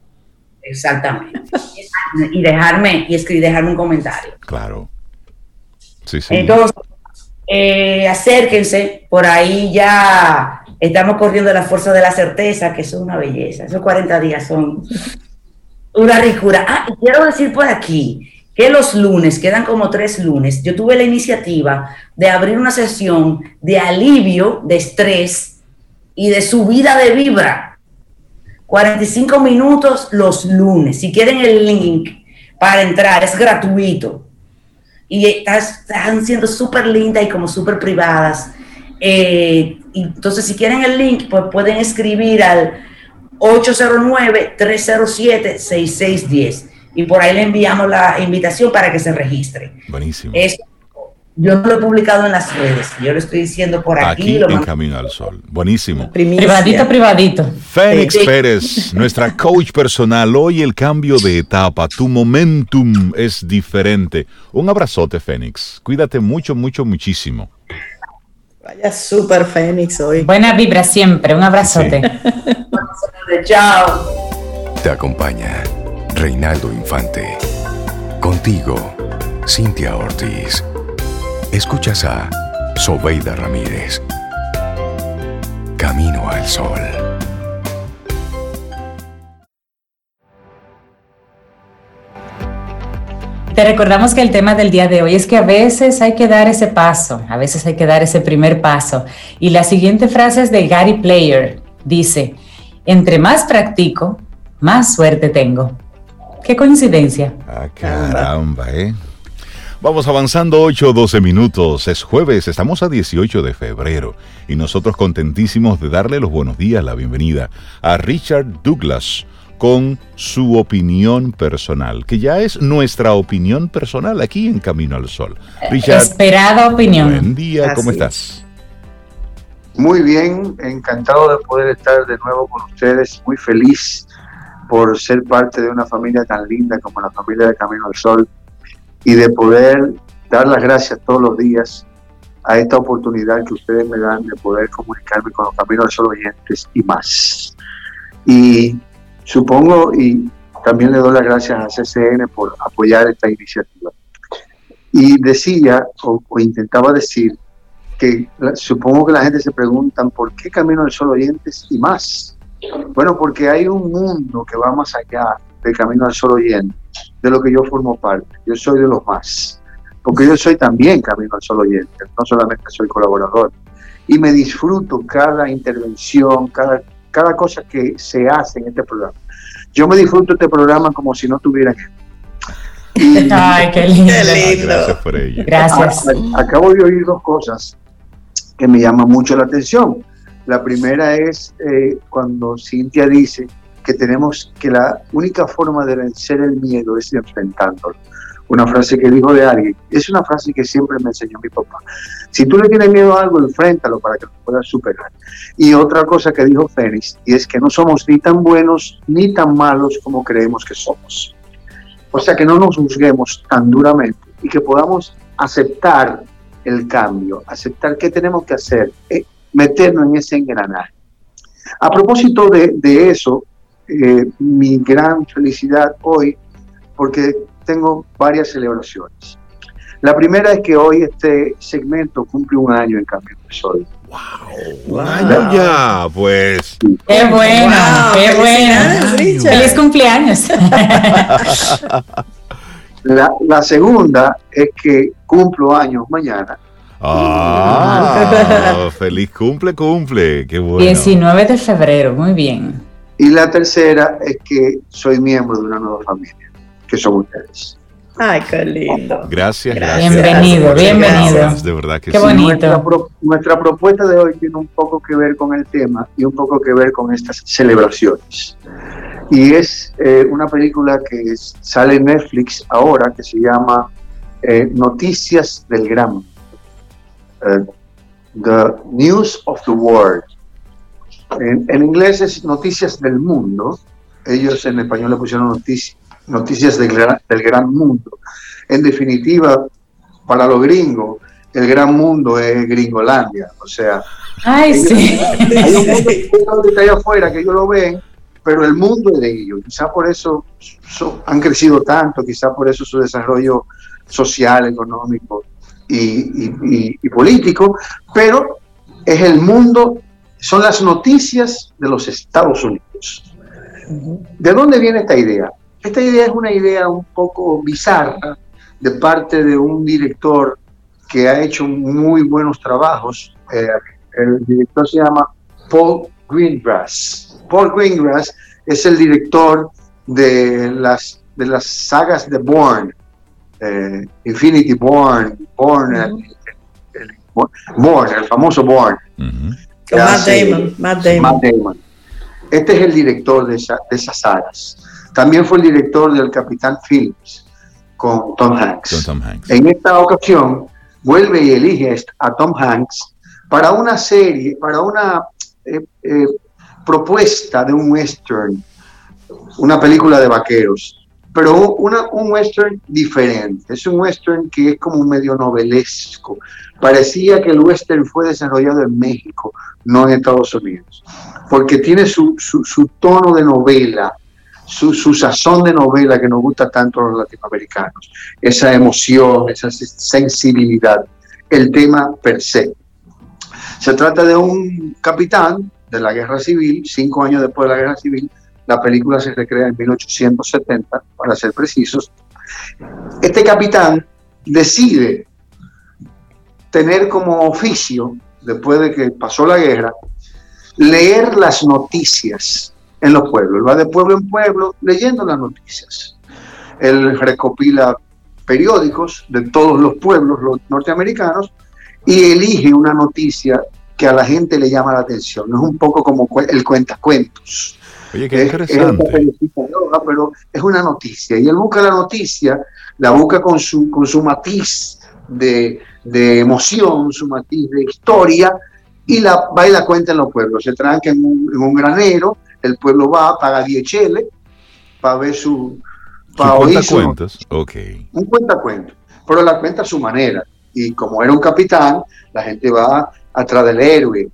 Speaker 5: Exactamente. y dejarme, y escribir, dejarme un comentario.
Speaker 1: Claro. Sí, sí.
Speaker 5: Entonces, eh, acérquense. Por ahí ya estamos corriendo la fuerza de la certeza, que es una belleza. Esos 40 días son una ricura. Ah, y quiero decir por aquí los lunes, quedan como tres lunes, yo tuve la iniciativa de abrir una sesión de alivio de estrés y de subida de vibra. 45 minutos los lunes. Si quieren el link para entrar, es gratuito. Y están siendo súper lindas y como súper privadas. Eh, entonces, si quieren el link, pues pueden escribir al 809-307-6610 y por ahí le enviamos la invitación para que se registre.
Speaker 1: Buenísimo.
Speaker 5: yo no lo he publicado en las redes, yo lo estoy diciendo por aquí.
Speaker 1: Aquí en Camino al Sol. Buenísimo.
Speaker 3: Privadito, privadito.
Speaker 1: Fénix Pérez, nuestra coach personal. Hoy el cambio de etapa, tu momentum es diferente. Un abrazote, Fénix. Cuídate mucho, mucho, muchísimo.
Speaker 2: Vaya súper Fénix hoy.
Speaker 3: Buena vibra siempre. Un abrazote.
Speaker 5: Chao.
Speaker 4: Te acompaña Reinaldo Infante. Contigo, Cintia Ortiz. Escuchas a Sobeida Ramírez. Camino al Sol.
Speaker 3: Te recordamos que el tema del día de hoy es que a veces hay que dar ese paso, a veces hay que dar ese primer paso. Y la siguiente frase es de Gary Player. Dice, entre más practico, más suerte tengo. Qué coincidencia.
Speaker 1: Ah, caramba, ¿eh? Vamos avanzando 8 12 minutos. Es jueves, estamos a 18 de febrero y nosotros contentísimos de darle los buenos días, la bienvenida a Richard Douglas con su opinión personal, que ya es nuestra opinión personal aquí en Camino al Sol.
Speaker 3: Richard, Esperada opinión.
Speaker 1: Buen día, ¿cómo estás?
Speaker 6: Muy bien, encantado de poder estar de nuevo con ustedes, muy feliz por ser parte de una familia tan linda como la familia de Camino al Sol y de poder dar las gracias todos los días a esta oportunidad que ustedes me dan de poder comunicarme con los Camino al Sol oyentes y más. Y supongo, y también le doy las gracias a CCN por apoyar esta iniciativa. Y decía, o, intentaba decir, que supongo que la gente se pregunta, ¿por qué Camino al Sol oyentes y más? Bueno, porque hay un mundo que va más allá del camino al sol oyente, de lo que yo formo parte. Yo soy de los más. Porque yo soy también camino al sol oyente, no solamente soy colaborador. y me disfruto cada intervención, cada, cada cosa que se hace en este programa. Yo me disfruto este programa como si no tuviera que
Speaker 3: Ay, qué lindo.
Speaker 1: Gracias por ello.
Speaker 3: Gracias.
Speaker 6: acabo de oír dos cosas que me llaman mucho la atención. La primera es eh, cuando Cintia dice que tenemos que la única forma de vencer el miedo es enfrentándolo. Una frase que dijo de alguien, es una frase que siempre me enseñó mi papá. Si tú le tienes miedo a algo, enfréntalo para que lo puedas superar. Y otra cosa que dijo Fénix, y es que no somos ni tan buenos ni tan malos como creemos que somos. O sea, que no nos juzguemos tan duramente y que podamos aceptar el cambio, aceptar qué tenemos que hacer, eh, meternos en ese engranaje. A propósito de, eso, eh, mi gran felicidad hoy, porque tengo varias celebraciones. La primera es que hoy este segmento cumple un año en Cambio de Sol.
Speaker 1: ¡Wow! ¡Un año ya! Pues.
Speaker 3: ¡Qué bueno! ¡Qué bueno! ¡Feliz cumpleaños!
Speaker 6: La, la, segunda es que cumplo años mañana.
Speaker 1: ¡Ah! ¡Feliz cumple, cumple! ¡Qué bueno!
Speaker 3: 19 de febrero, muy bien.
Speaker 6: Y la tercera es que soy miembro de una nueva familia, que son ustedes.
Speaker 2: Ay, qué lindo.
Speaker 1: Gracias, gracias.
Speaker 3: Bienvenido, bienvenido.
Speaker 1: de verdad que
Speaker 3: qué bonito.
Speaker 6: Nuestra, propuesta de hoy tiene un poco que ver con el tema y un poco que ver con estas celebraciones. Y es eh, una película que sale en Netflix ahora que se llama eh, Noticias del Gran. Eh, the News of the World. En, en, inglés es Noticias del Mundo. Ellos en español le pusieron noticias noticias del gran, del gran mundo. En definitiva, para los gringos, el gran mundo es Gringolandia. O sea,
Speaker 3: Ay, sí.
Speaker 6: hay un mundo que está allá afuera que ellos lo ven, pero el mundo es de ellos. Quizá por eso han crecido tanto, quizá por eso su desarrollo social, económico y, y político, pero es el mundo, son las noticias de los Estados Unidos. ¿De dónde viene esta idea? Esta idea es una idea un poco bizarra de parte de un director que ha hecho muy buenos trabajos. Eh, el director se llama Paul Greengrass. Paul Greengrass es el director de las, de las sagas de Bourne, eh, Infinity Bourne, Bourne, el, Bourne, el famoso Bourne.
Speaker 2: Matt, Damon, Matt, Damon.
Speaker 6: Este es el director de, de esas sagas. También fue el director del Capitán Phillips con Tom Hanks. En esta ocasión vuelve y elige a Tom Hanks para una serie, para una eh, eh, propuesta de un western, una película de vaqueros, pero una, un western diferente. Es un western que es como un medio novelesco. Parecía que el western fue desarrollado en México, no en Estados Unidos, porque tiene su, su tono de novela, su, sazón de novela que nos gusta tanto a los latinoamericanos, esa emoción, esa sensibilidad, el tema per se. Se trata de un capitán de la guerra civil, cinco años después de la guerra civil, la película se recrea en 1870, para ser precisos. Este capitán decide tener como oficio, después de que pasó la guerra, leer las noticias en los pueblos. Él va de pueblo en pueblo leyendo las noticias. Él recopila periódicos de todos los pueblos norteamericanos y elige una noticia que a la gente le llama la atención. Es un poco como el cuentos.
Speaker 1: Oye, qué interesante.
Speaker 6: pero es una noticia. Y él busca la noticia, la busca con su, con su matiz de, emoción, su matiz de historia, y la va y la cuenta en los pueblos. Se tranca en un, en un granero, el pueblo va, paga 10 cheles para ver su...
Speaker 1: Para oír su, cuentas, ok.
Speaker 6: Un cuentacuentos, pero la cuenta a su manera. Y como era un capitán, la gente va atrás del héroe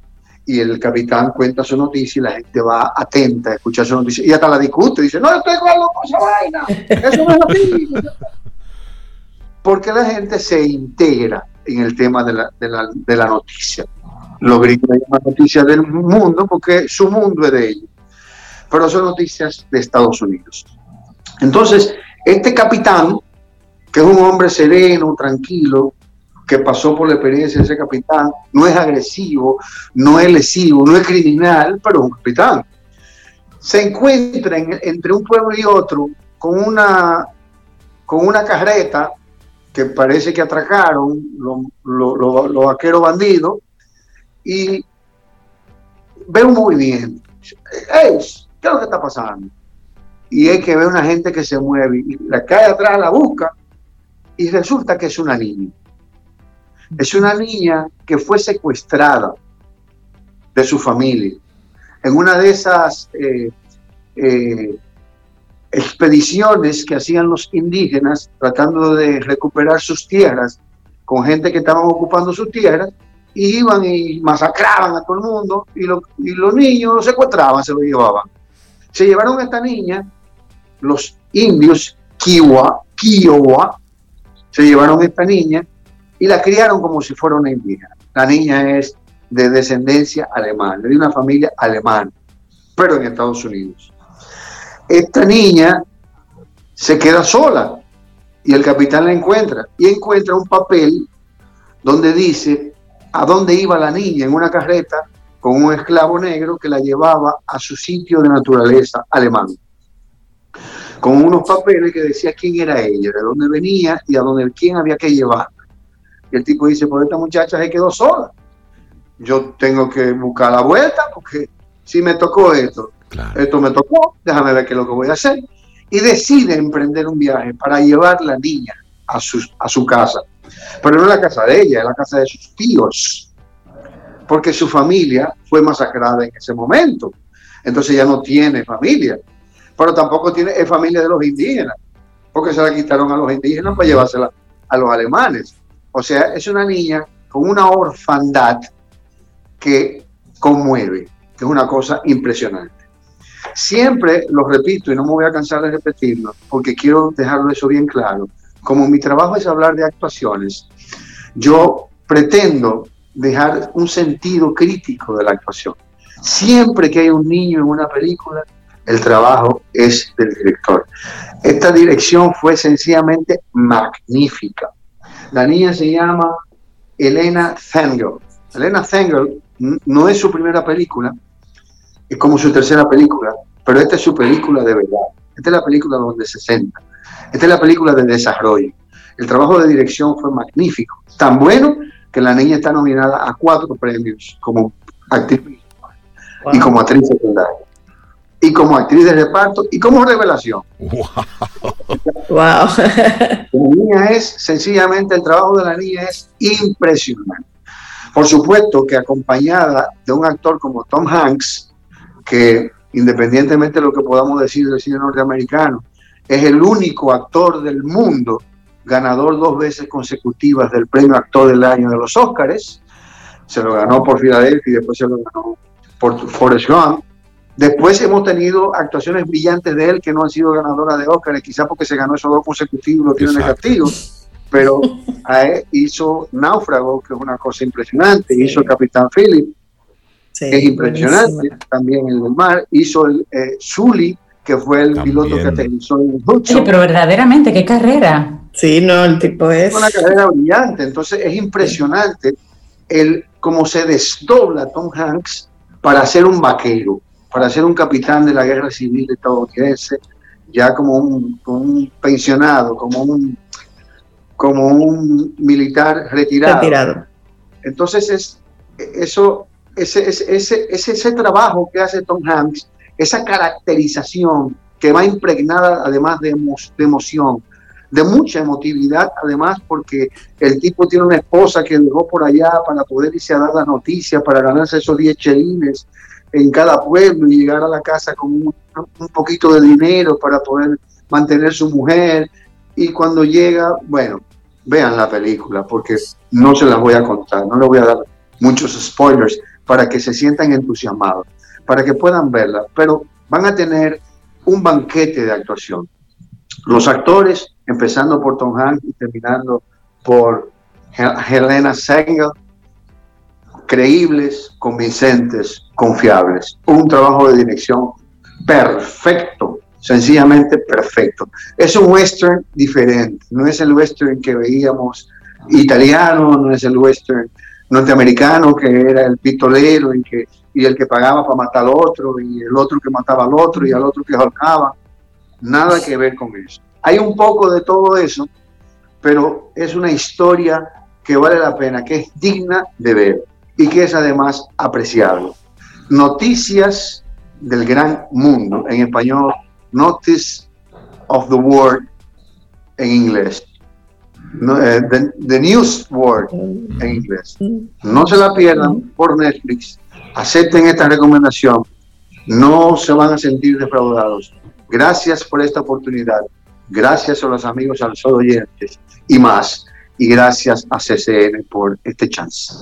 Speaker 6: y el capitán cuenta su noticia y la gente va atenta a escuchar su noticia y hasta la discute, dice, no, estoy igual con esa vaina, eso no es así. Porque la gente se integra en el tema de la, de la, de la noticia. Los gringos llaman noticias del mundo porque su mundo es de ellos pero son noticias de Estados Unidos. Entonces, este capitán, que es un hombre sereno, tranquilo, que pasó por la experiencia de ese capitán, no es agresivo, no es lesivo, no es criminal, pero es un capitán. Se encuentra entre un pueblo y otro con una, con una carreta que parece que atracaron los vaqueros bandidos y ve un movimiento. ¿Qué es lo que está pasando? Y es que ve una gente que se mueve y la cae atrás, la busca y resulta que es una niña. Es una niña que fue secuestrada de su familia en una de esas eh, eh, expediciones que hacían los indígenas tratando de recuperar sus tierras con gente que estaban ocupando sus tierras y iban y masacraban a todo el mundo y, y los niños los secuestraban, se los llevaban. Se llevaron a esta niña los indios Kiowa, Kiowa se llevaron a esta niña y la criaron como si fuera una indígena. La niña es de descendencia alemana, de una familia alemana, pero en Estados Unidos. Esta niña se queda sola y el capitán la encuentra y encuentra un papel donde dice a dónde iba la niña en una carreta con un esclavo negro que la llevaba a su sitio de naturaleza alemán con unos papeles que decía quién era ella, de dónde venía y a dónde quién había que llevarla. Y el tipo dice, pues esta muchacha se quedó sola. Yo tengo que buscar la vuelta porque si me tocó esto, esto me tocó, déjame ver qué es lo que voy a hacer. Y decide emprender un viaje para llevar la niña a su, a su casa. Pero no es la casa de ella, es la casa de sus tíos. Porque su familia fue masacrada en ese momento. Entonces ya no tiene familia pero tampoco tiene, es familia de los indígenas, porque se la quitaron a los indígenas para llevársela a los alemanes. O sea, es una niña con una orfandad que conmueve, que es una cosa impresionante. Siempre lo repito y no me voy a cansar de repetirlo, porque quiero dejarlo eso bien claro. Como mi trabajo es hablar de actuaciones, yo pretendo dejar un sentido crítico de la actuación. Siempre que hay un niño en una película, el trabajo es del director. Esta dirección fue sencillamente magnífica. La niña se llama Elena Thengel. Elena Thengel no es su primera película, es como su tercera película, pero esta es su película de verdad. Esta es la película donde se senta. Esta es la película de desarrollo. El trabajo de dirección fue magnífico, tan bueno que la niña está nominada a cuatro premios como actriz y como actriz secundaria y como actriz de reparto y como revelación. Wow. La niña es, sencillamente, el trabajo de la niña es impresionante. Por supuesto que acompañada de un actor como Tom Hanks, que independientemente de lo que podamos decir del cine norteamericano, es el único actor del mundo ganador dos veces consecutivas del premio Actor del Año de los Óscares. Se lo ganó por Filadelfia y después se lo ganó por Forrest Gump. Después hemos tenido actuaciones brillantes de él que no han sido ganadoras de Oscar, quizás porque se ganó esos dos consecutivos y lo tiene negativo. Pero hizo Náufrago, que es una cosa impresionante, hizo el Capitán Philip, que es impresionante, también el del mar, hizo el eh, que fue el piloto que aterrizó en
Speaker 3: el Sí, pero verdaderamente, qué carrera.
Speaker 2: Sí, no, el tipo es.
Speaker 6: Una carrera brillante, entonces es impresionante el cómo se desdobla Tom Hanks para ser un vaquero para ser un capitán de la guerra civil estadounidense, ya como un, pensionado, como un, como un militar retirado. Entonces es eso, ese, ese, ese, trabajo que hace Tom Hanks, esa caracterización que va impregnada además de, de emoción, de mucha emotividad, además porque el tipo tiene una esposa que dejó por allá para poder irse a dar la noticia, para ganarse esos 10 chelines, en cada pueblo y llegar a la casa con un, poquito de dinero para poder mantener su mujer. Y cuando llega, bueno, vean la película porque no se las voy a contar, no les voy a dar muchos spoilers para que se sientan entusiasmados, para que puedan verla, pero van a tener un banquete de actuación. Los actores, empezando por Tom Hanks y terminando por Helena Sengel, creíbles, convincentes, confiables. Un trabajo de dirección perfecto, sencillamente perfecto. Es un western diferente, no es el western que veíamos italiano, no es el western norteamericano que era el pistolero y, que, y el que pagaba para matar al otro y el otro que mataba al otro y al otro que ahorcaba. Nada que ver con eso. Hay un poco de todo eso, pero es una historia que vale la pena, que es digna de ver y que es además apreciable. Noticias del gran mundo, en español, Notice of the World en inglés. Eh, the, News World en inglés. No se la pierdan por Netflix. Acepten esta recomendación. No se van a sentir defraudados. Gracias por esta oportunidad. Gracias a los amigos al Sol Oyentes y más y gracias a CCN por este chance.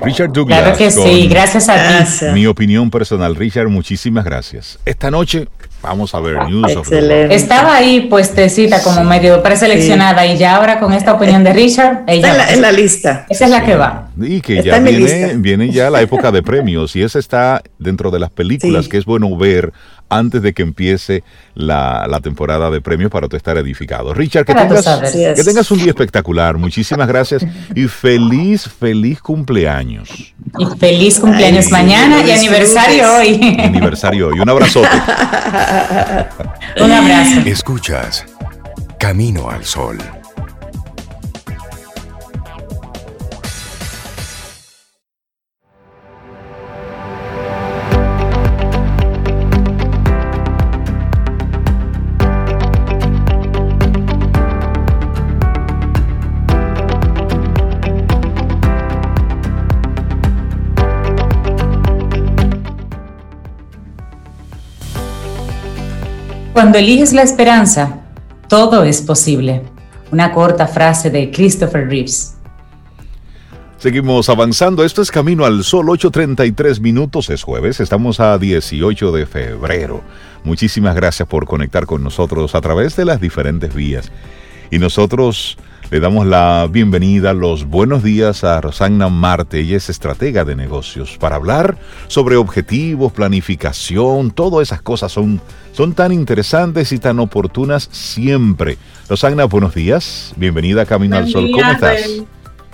Speaker 1: Richard Douglas.
Speaker 3: Claro que sí, gracias a ti.
Speaker 1: Mi opinión personal, Richard, muchísimas gracias. Esta noche vamos a ver News
Speaker 3: Excelente. Estaba ahí puestecita como medio preseleccionada y ya ahora con esta opinión de Richard, ella
Speaker 2: está en la, lista.
Speaker 3: Esa es la que va.
Speaker 1: Y que ya viene, viene ya la época de premios y esa está dentro de las películas que es bueno ver antes de que empiece la, temporada de premios para tú estar edificado. Richard, que tengas, que tengas un día espectacular. Muchísimas gracias y feliz, feliz cumpleaños.
Speaker 3: Y feliz cumpleaños mañana y aniversario hoy.
Speaker 1: aniversario hoy. Un abrazote.
Speaker 3: un abrazo.
Speaker 4: Escuchas Camino al Sol.
Speaker 3: Cuando eliges la esperanza, todo es posible. Una corta frase de Christopher Reeves.
Speaker 1: Seguimos avanzando. Esto es Camino al Sol, 8.33 minutos. Es jueves. Estamos a 18 de febrero. Muchísimas gracias por conectar con nosotros a través de las diferentes vías. Y nosotros le damos la bienvenida, los buenos días a Rosanna Marte, ella es estratega de negocios, para hablar sobre objetivos, planificación, todas esas cosas son, son tan interesantes y tan oportunas siempre. Rosanna, buenos días, bienvenida a Camino al Sol, ¿cómo estás?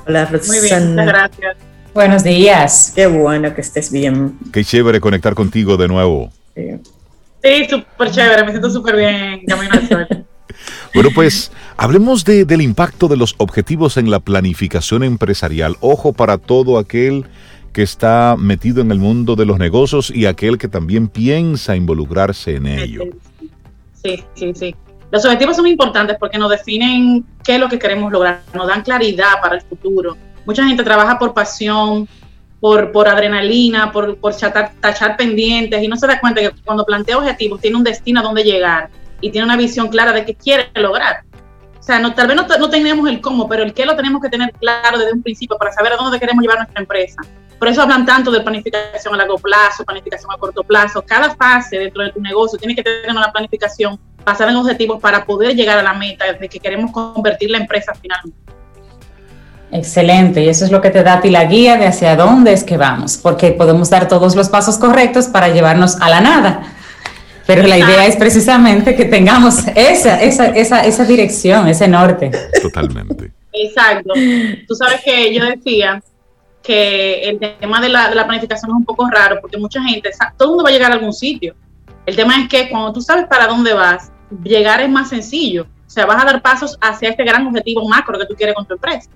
Speaker 2: Hola Rosanna. Muy bien,
Speaker 3: gracias. Buenos días.
Speaker 2: Qué bueno que estés bien.
Speaker 1: Qué chévere conectar contigo de nuevo.
Speaker 7: Sí, súper chévere, me siento súper bien, Camino al Sol.
Speaker 1: Bueno, pues hablemos del impacto de los objetivos en la planificación empresarial. Ojo para todo aquel que está metido en el mundo de los negocios y aquel que también piensa involucrarse en ello.
Speaker 7: Sí, sí, sí. Los objetivos son importantes porque nos definen qué es lo que queremos lograr, nos dan claridad para el futuro. Mucha gente trabaja por pasión, por, por adrenalina, por, por tachar pendientes y no se da cuenta que cuando plantea objetivos tiene un destino a donde llegar y tiene una visión clara de qué quiere lograr. O sea, no, tal vez no, no tenemos el cómo, pero el qué lo tenemos que tener claro desde un principio para saber a dónde queremos llevar nuestra empresa. Por eso hablan tanto de planificación a largo plazo, planificación a corto plazo. Cada fase dentro de tu negocio tiene que tener una planificación basada en objetivos para poder llegar a la meta de que queremos convertir la empresa finalmente.
Speaker 3: Excelente, y eso es lo que te da a ti la guía de hacia dónde es que vamos, porque podemos dar todos los pasos correctos para llevarnos a la nada pero la idea es precisamente que tengamos esa, esa, esa, esa dirección, ese norte.
Speaker 1: Totalmente.
Speaker 7: Exacto. Tú sabes que yo decía que el tema de la, de la, planificación es un poco raro porque mucha gente, todo el mundo va a llegar a algún sitio. El tema es que cuando tú sabes para dónde vas, llegar es más sencillo. O sea, vas a dar pasos hacia este gran objetivo macro que tú quieres con tu empresa.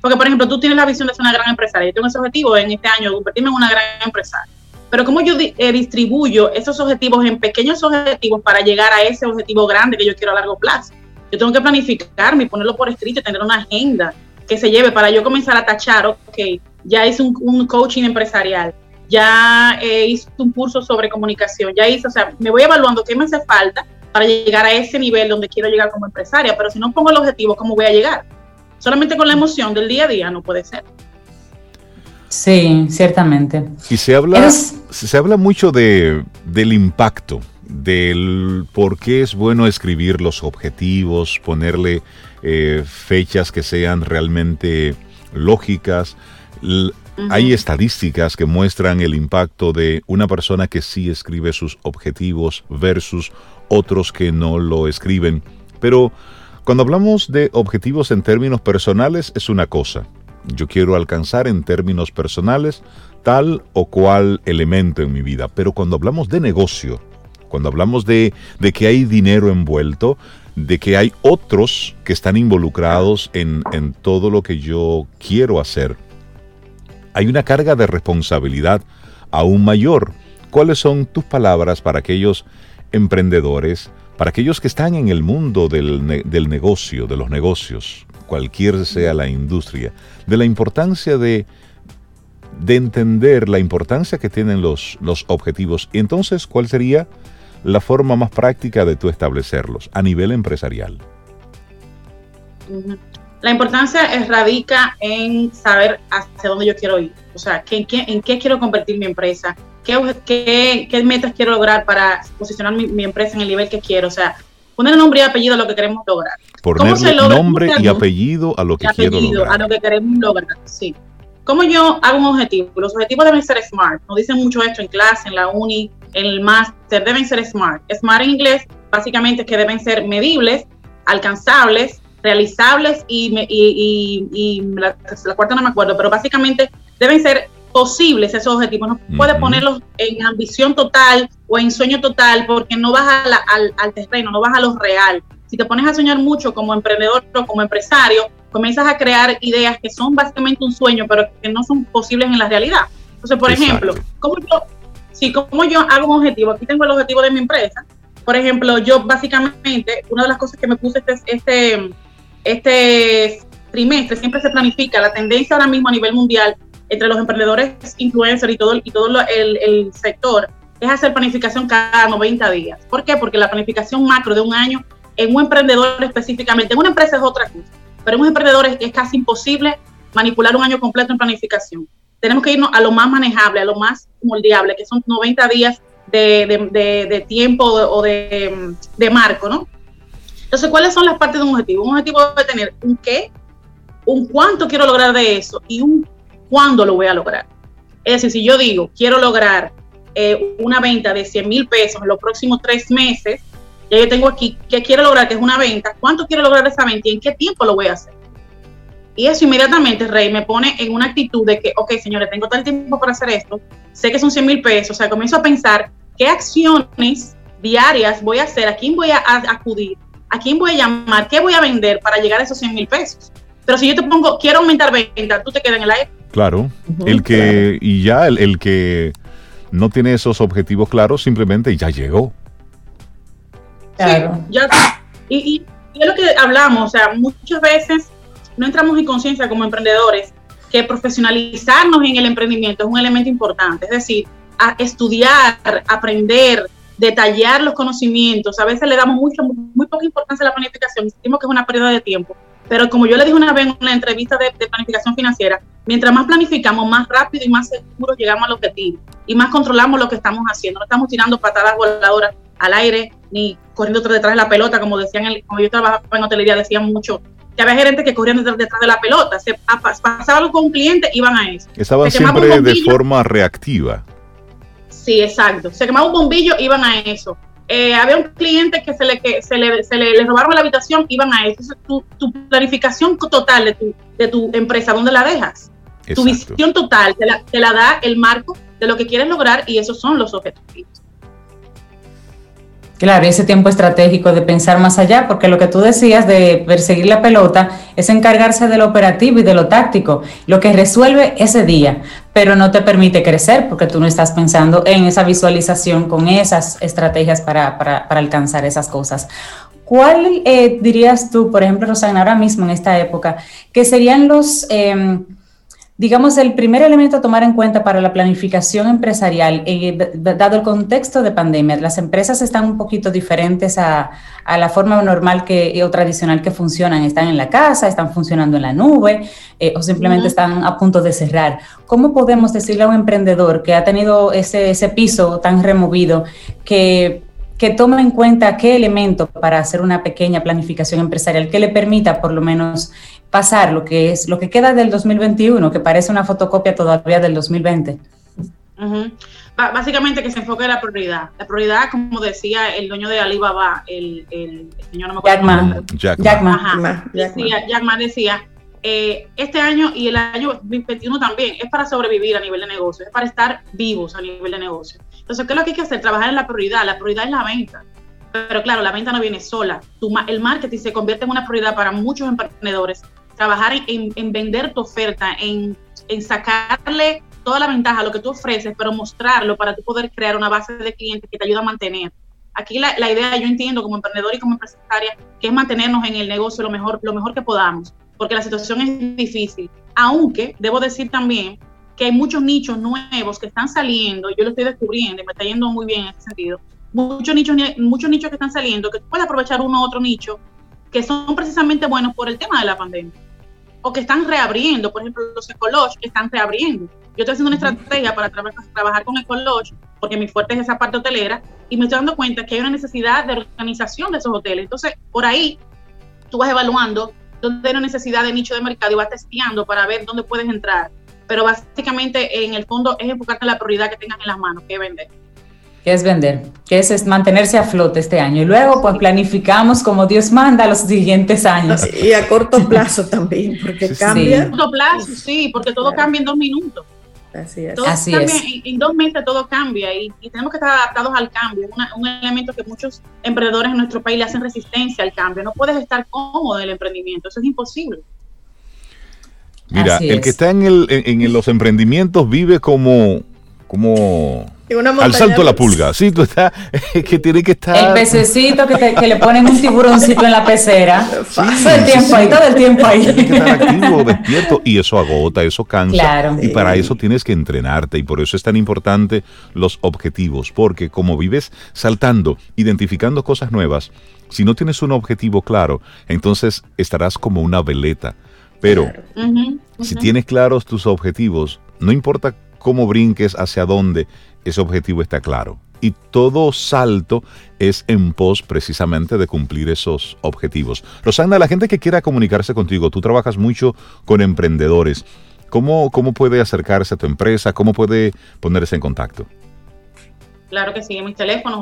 Speaker 7: Porque, por ejemplo, tú tienes la visión de ser una gran empresaria. Yo tengo ese objetivo en este año, convertirme en una gran empresaria. Pero cómo yo eh, distribuyo esos objetivos en pequeños objetivos para llegar a ese objetivo grande que yo quiero a largo plazo. Yo tengo que planificarme ponerlo por escrito, tener una agenda que se lleve para yo comenzar a tachar, ok, ya hice un, coaching empresarial, ya eh, hice un curso sobre comunicación, ya hice, o sea, me voy evaluando qué me hace falta para llegar a ese nivel donde quiero llegar como empresaria, pero si no pongo el objetivo, ¿cómo voy a llegar? Solamente con la emoción del día a día no puede ser.
Speaker 3: Sí, ciertamente.
Speaker 1: Y se habla, se habla mucho de, del impacto, del por qué es bueno escribir los objetivos, ponerle eh, fechas que sean realmente lógicas. Hay estadísticas que muestran el impacto de una persona que sí escribe sus objetivos versus otros que no lo escriben. Pero Cuando hablamos de objetivos en términos personales es una cosa. Yo quiero alcanzar en términos personales tal o cual elemento en mi vida. Pero cuando hablamos de negocio, cuando hablamos de, de que hay dinero envuelto, de que hay otros que están involucrados en, en todo lo que yo quiero hacer, hay una carga de responsabilidad aún mayor. ¿Cuáles son tus palabras para aquellos emprendedores, para aquellos que están en el mundo del, del negocio, de los negocios, cualquier sea la industria, de la importancia de, de entender la importancia que tienen los, los objetivos? Entonces, ¿cuál sería la forma más práctica de tú establecerlos a nivel empresarial?
Speaker 7: La importancia radica en saber hacia dónde yo quiero ir, o sea, en qué quiero convertir mi empresa, qué, qué, metas quiero lograr para posicionar mi, empresa en el nivel que quiero, o sea, poner nombre y apellido a lo que queremos lograr.
Speaker 1: Ponerle nombre y apellido a lo que quiero lograr.
Speaker 7: A lo que queremos lograr, sí. ¿Cómo yo hago un objetivo? Los objetivos deben ser SMART. Nos dicen mucho esto en clase, en la uni, en el máster, deben ser SMART. SMART en inglés básicamente es que deben ser medibles, alcanzables, realizables y, y, la, cuarta no me acuerdo, pero básicamente deben ser posibles esos objetivos. No puedes ponerlos en ambición total o en sueño total porque no vas al, al terreno, no vas a lo real. Si te pones a soñar mucho como emprendedor o como empresario, comienzas a crear ideas que son básicamente un sueño, pero que no son posibles en la realidad. Entonces, por ejemplo, ¿cómo yo, si como yo hago un objetivo? Aquí tengo el objetivo de mi empresa. Por ejemplo, yo básicamente, una de las cosas que me puse este, este este trimestre siempre se planifica la tendencia ahora mismo a nivel mundial entre los emprendedores influencers y todo, y todo el, sector es hacer planificación cada 90 días. ¿Por qué? Porque la planificación macro de un año en un emprendedor específicamente, en una empresa es otra cosa, pero en un emprendedor es, casi imposible manipular un año completo en planificación. Tenemos que irnos a lo más manejable, a lo más moldeable, que son 90 días de, tiempo o de, de marco, ¿no? Entonces, ¿cuáles son las partes de un objetivo? Un objetivo debe tener un qué, un cuánto quiero lograr de eso y un cuándo lo voy a lograr. Es decir, si yo digo, quiero lograr eh, una venta de 100 mil pesos en los próximos tres meses, ya yo tengo aquí qué quiero lograr, que es una venta, cuánto quiero lograr esa venta y en qué tiempo lo voy a hacer. Y eso inmediatamente, Rey, me pone en una actitud de que, ok, señores, tengo el tiempo para hacer esto, sé que son 100 mil pesos, o sea, comienzo a pensar qué acciones diarias voy a hacer, a quién voy a acudir, ¿a quién voy a llamar? ¿Qué voy a vender para llegar a esos 100 mil pesos? Pero si yo te pongo, quiero aumentar venta, tú te quedas en el aire.
Speaker 1: Claro, el que, y ya el, que no tiene esos objetivos claros, simplemente ya llegó.
Speaker 7: Claro. ya, y, y, es lo que hablamos, o sea, muchas veces no entramos en conciencia como emprendedores que profesionalizarnos en el emprendimiento es un elemento importante, es decir, a estudiar, aprender, detallar los conocimientos. A veces le damos mucha, muy poca importancia a la planificación, sentimos que es una pérdida de tiempo. Pero como yo le dije una vez en una entrevista de, planificación financiera, mientras más planificamos, más rápido y más seguro llegamos al objetivo y más controlamos lo que estamos haciendo. No estamos tirando patadas voladoras al aire ni corriendo detrás de la pelota, como decían, el, como yo trabajaba en hotelería, decían mucho que había gerentes que corrían detrás, de la pelota. Se pasaba algo con un cliente, iban a eso.
Speaker 1: Estaban siempre de forma reactiva.
Speaker 7: Sí, exacto. Se quemaba un bombillo, iban a eso. Eh, había un cliente que se le, que se le, se le, robaron la habitación, iban a eso. tu, tu, planificación total de tu, de tu empresa, ¿dónde la dejas? Tu visión total te la, te la da el marco de lo que quieres lograr y esos son los objetivos.
Speaker 3: Claro, ese tiempo estratégico de pensar más allá, porque lo que tú decías de perseguir la pelota es encargarse de lo operativo y de lo táctico, lo que resuelve ese día, pero no te permite crecer porque tú no estás pensando en esa visualización con esas estrategias para, para, para alcanzar esas cosas. ¿Cuál eh, dirías tú, por ejemplo, Rosana, ahora mismo en esta época, que serían los... Eh, Digamos, el primer elemento a tomar en cuenta para la planificación empresarial, eh, dado el contexto de pandemia, las empresas están un poquito diferentes a, la forma normal que, o tradicional que funcionan. Están en la casa, están funcionando en la nube eh, o simplemente están a punto de cerrar. ¿Cómo podemos decirle a un emprendedor que ha tenido ese, ese piso tan removido que que tome en cuenta qué elemento para hacer una pequeña planificación empresarial que le permita por lo menos pasar lo que es lo que queda del 2021, que parece una fotocopia todavía del 2020.
Speaker 7: básicamente que se enfoque en la prioridad. La prioridad, como decía el dueño de Alibaba, el, el, señor no me acuerdo.
Speaker 3: Jack Ma.
Speaker 7: Decía, Jack Ma decía, eh, este año y el año 2021 también es para sobrevivir a nivel de negocio, es para estar vivos a nivel de negocio. Entonces, ¿qué es lo que hay que hacer? Trabajar en la prioridad. La prioridad es la venta. Pero claro, la venta no viene sola. el marketing se convierte en una prioridad para muchos emprendedores. Trabajar en, vender tu oferta, en, sacarle toda la ventaja, lo que tú ofreces, pero mostrarlo para tú poder crear una base de clientes que te ayuda a mantener. Aquí la, idea, yo entiendo como emprendedor y como empresaria, que es mantenernos en el negocio lo mejor, lo mejor que podamos, porque la situación es difícil. Aunque debo decir también que hay muchos nichos nuevos que están saliendo, yo lo estoy descubriendo y me está yendo muy bien en ese sentido. Muchos nichos, muchos nichos que están saliendo, que tú puedes aprovechar uno u otro nicho, que son precisamente buenos por el tema de la pandemia, o que están reabriendo, por ejemplo, los ecolodge están reabriendo yo estoy haciendo una estrategia para trabajar con Ecolodge, porque mi fuerte es esa parte hotelera, y me estoy dando cuenta que hay una necesidad de organización de esos hoteles. Entonces, por ahí, tú vas evaluando dónde hay una necesidad de nicho de mercado y vas testeando para ver dónde puedes entrar. Pero básicamente, en el fondo, es enfocarte en la prioridad que tengas en las manos, que es vender
Speaker 3: que es vender, que es, mantenerse a flote este año. Y luego, pues planificamos como Dios manda los siguientes años.
Speaker 2: Y a corto plazo también, porque cambia.
Speaker 7: A corto plazo, sí, porque todo cambia en dos minutos.
Speaker 2: Así es.
Speaker 7: Todo cambia, En, dos meses todo cambia y, tenemos que estar adaptados al cambio. un elemento que muchos emprendedores en nuestro país le hacen resistencia al cambio. No puedes estar cómodo en el emprendimiento, eso es imposible.
Speaker 1: Mira, el que está en, el, en los emprendimientos vive como, como al salto la pulga, sí, tú estás, que tiene que estar.
Speaker 3: El pececito que, que le ponen un tiburoncito en la pecera. todo el tiempo ahí, todo el tiempo ahí.
Speaker 1: Tienes que estar activo, despierto, y eso agota, eso cansa. Claro. Y para eso tienes que entrenarte, y por eso es tan importante los objetivos, porque como vives saltando, identificando cosas nuevas, si no tienes un objetivo claro, entonces estarás como una veleta. Pero si tienes claros tus objetivos, no importa cómo brinques, hacia dónde, ese objetivo está claro. Y todo salto es en pos precisamente de cumplir esos objetivos. Rosana, la gente que quiera comunicarse contigo, tú trabajas mucho con emprendedores. ¿Cómo, cómo puede acercarse a tu empresa? ¿Cómo puede ponerse en contacto?
Speaker 7: Claro que sí, en mis teléfonos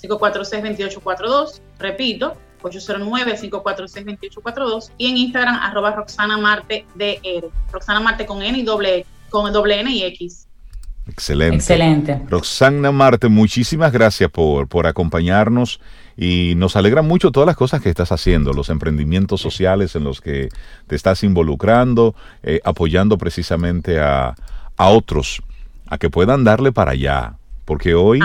Speaker 7: 809-546-2842. Repito, 809-546-2842. Y en Instagram, arroba Roxana Marte DR. Roxana Marte con N y doble, con doble N y X.
Speaker 1: Excelente.
Speaker 3: Excelente.
Speaker 1: Roxana Marte, muchísimas gracias por, por acompañarnos y nos alegra mucho todas las cosas que estás haciendo, los emprendimientos sociales en los que te estás involucrando, eh, apoyando precisamente a, a, otros, a que puedan darle para allá. Porque hoy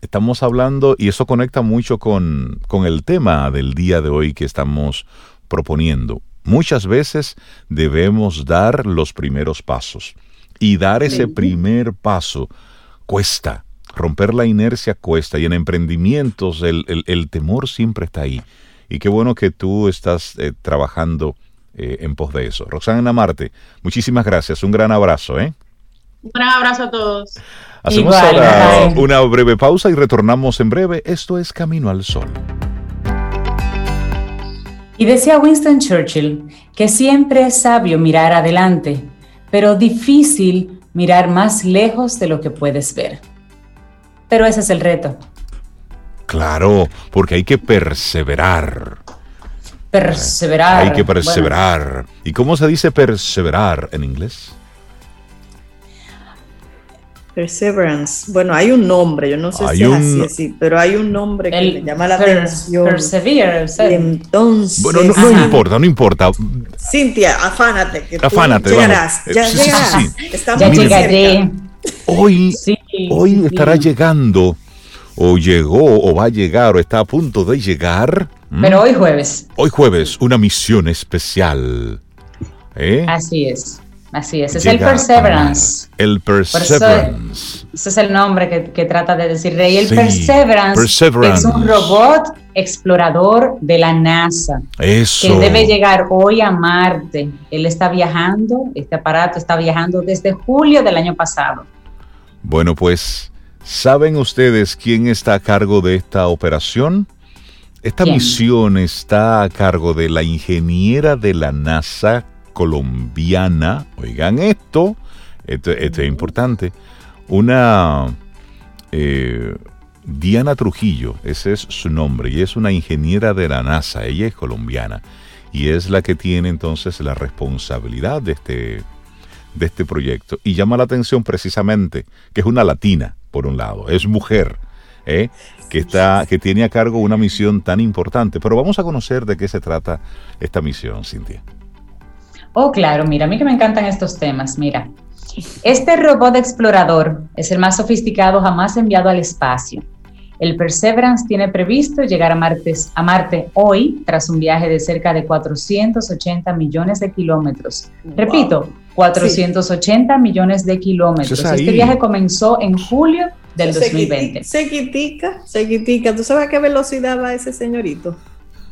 Speaker 1: estamos hablando, y eso conecta mucho con, con el tema del día de hoy que estamos proponiendo. Muchas veces debemos dar los primeros pasos y dar ese primer paso cuesta. Romper la inercia cuesta y en emprendimientos el, temor siempre está ahí. Y qué bueno que tú estás eh, trabajando eh, en pos de eso. Roxana Marte, muchísimas gracias. Un gran abrazo. ¿eh?
Speaker 7: Un gran abrazo a todos.
Speaker 1: Hacemos ahora una breve pausa y retornamos en breve. Esto es Camino al Sol.
Speaker 3: Y decía Winston Churchill que siempre es sabio mirar adelante pero difícil mirar más lejos de lo que puedes ver. Pero ese es el reto.
Speaker 1: Claro, porque hay que perseverar.
Speaker 3: Perseverar.
Speaker 1: Hay que perseverar. ¿Y cómo se dice perseverar en inglés?
Speaker 2: Perseverance. Bueno, hay un nombre, yo no sé si es así, pero hay un nombre que me llama la atención.
Speaker 3: Perseverance.
Speaker 2: entonces.
Speaker 1: Bueno, no, importa, no importa.
Speaker 2: Cintia, afánate. Que
Speaker 1: afánate.
Speaker 2: llegarás, ya llegarás.
Speaker 3: ya llegaré.
Speaker 1: Hoy, hoy estará llegando, o llegó, o va a llegar, o está a punto de llegar.
Speaker 3: Pero hoy jueves.
Speaker 1: Hoy jueves, una misión especial. ¿Eh?
Speaker 3: Así es. Así es, es el Perseverance.
Speaker 1: El Perseverance.
Speaker 3: ese es el nombre que, trata de decir Rey. El Perseverance, es un robot explorador de la NASA.
Speaker 1: Eso.
Speaker 3: Que debe llegar hoy a Marte. Él está viajando, este aparato está viajando desde julio del año pasado.
Speaker 1: Bueno, pues, ¿saben ustedes quién está a cargo de esta operación? Esta misión está a cargo de la ingeniera de la NASA colombiana, oigan esto, esto, es importante, una eh, Diana Trujillo, ese es su nombre, y es una ingeniera de la NASA, ella es colombiana, y es la que tiene entonces la responsabilidad de este, de este proyecto. Y llama la atención precisamente que es una latina, por un lado, es mujer, ¿eh? que, está, que tiene a cargo una misión tan importante. Pero vamos a conocer de qué se trata esta misión, Cintia.
Speaker 3: Oh, claro, mira, a mí que me encantan estos temas, mira. Este robot explorador es el más sofisticado jamás enviado al espacio. El Perseverance tiene previsto llegar a, a Marte hoy tras un viaje de cerca de 480 millones de kilómetros. Repito, 480 millones de kilómetros. Este viaje comenzó en julio del 2020.
Speaker 2: Se quitica, se quitica. ¿Tú sabes a qué velocidad va ese señorito?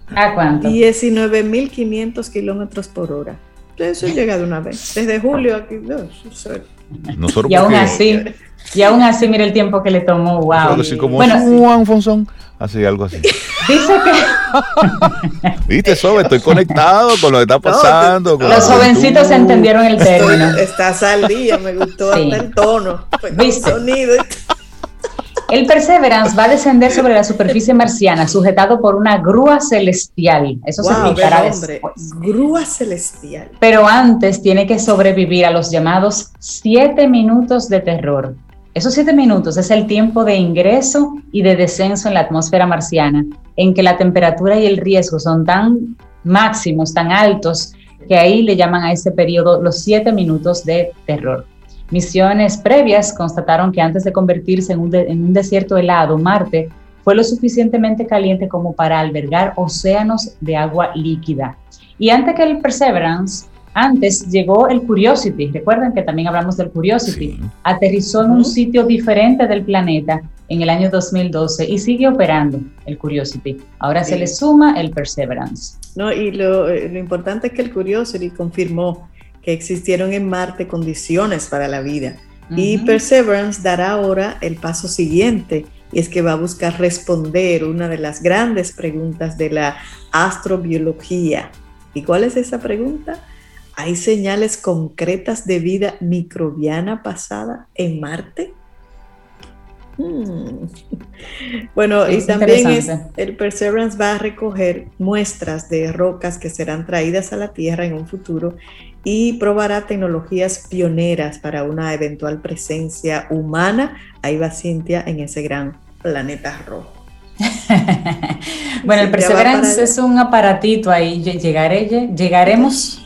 Speaker 3: ¿A cuánto?
Speaker 2: 19.500 kilómetros por hora. Eso llega de una vez. Desde julio aquí.
Speaker 3: No, y aún así, y aún así, mira el tiempo que le tomó. Wow.
Speaker 1: Así como bueno, Juan Fonsón. Así, algo así. Dice que. Viste, Sobe, estoy conectado con lo que está pasando.
Speaker 3: los jovencitos entendieron el término.
Speaker 2: Estás al día, me gustó hasta el tono. ¿Viste? sonido.
Speaker 3: El Perseverance va a descender sobre la superficie marciana sujetado por una grúa celestial. Eso se explicará después.
Speaker 2: Grúa celestial.
Speaker 3: Pero antes tiene que sobrevivir a los llamados siete minutos de terror. Esos siete minutos es el tiempo de ingreso y de descenso en la atmósfera marciana, en que la temperatura y el riesgo son tan máximos, tan altos, que ahí le llaman a ese periodo los siete minutos de terror. Misiones previas constataron que antes de convertirse en un, en un desierto helado, Marte fue lo suficientemente caliente como para albergar océanos de agua líquida. Y antes que el Perseverance, antes llegó el Curiosity, recuerden que también hablamos del Curiosity, aterrizó en un sitio diferente del planeta en el año 2012 y sigue operando el Curiosity. Ahora se le suma el Perseverance.
Speaker 2: No, y lo, eh, lo importante es que el Curiosity confirmó que existieron en Marte condiciones para la vida. Y Perseverance dará ahora el paso siguiente, y es que va a buscar responder una de las grandes preguntas de la astrobiología. ¿Y cuál es esa pregunta? ¿Hay señales concretas de vida microbiana pasada en Marte? Hmm. Bueno, y también el Perseverance va a recoger muestras de rocas que serán traídas a la Tierra en un futuro y probará tecnologías pioneras para una eventual presencia humana. Ahí va Cintia en ese gran planeta rojo.
Speaker 3: bueno, el Perseverance es un aparatito ahí. Llegaré, llegaremos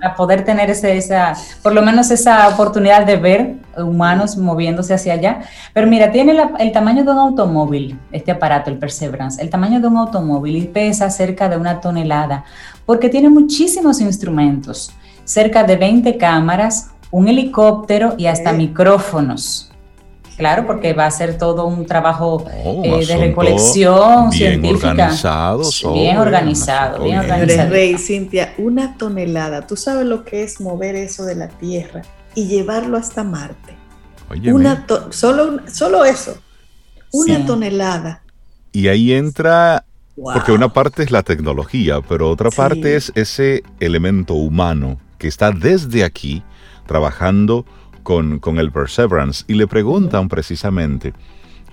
Speaker 3: a poder tener ese, esa, por lo menos esa oportunidad de ver humanos moviéndose hacia allá. Pero mira, tiene el tamaño de un automóvil, este aparato, el Perseverance, el tamaño de un automóvil y pesa cerca de una tonelada, porque tiene muchísimos instrumentos cerca de 20 cámaras, un helicóptero y hasta micrófonos. Claro, porque va a ser todo un trabajo oh, eh, de recolección
Speaker 1: bien
Speaker 3: científica.
Speaker 1: Organizado,
Speaker 3: bien organizado, bien organizado.
Speaker 2: Rey, Cintia, una tonelada. ¿Tú sabes lo que es mover eso de la Tierra y llevarlo hasta Marte? una solo, solo eso, una tonelada.
Speaker 1: Y ahí entra, porque una parte es la tecnología, pero otra parte es ese elemento humano que está desde aquí trabajando con, con el Perseverance y le preguntan precisamente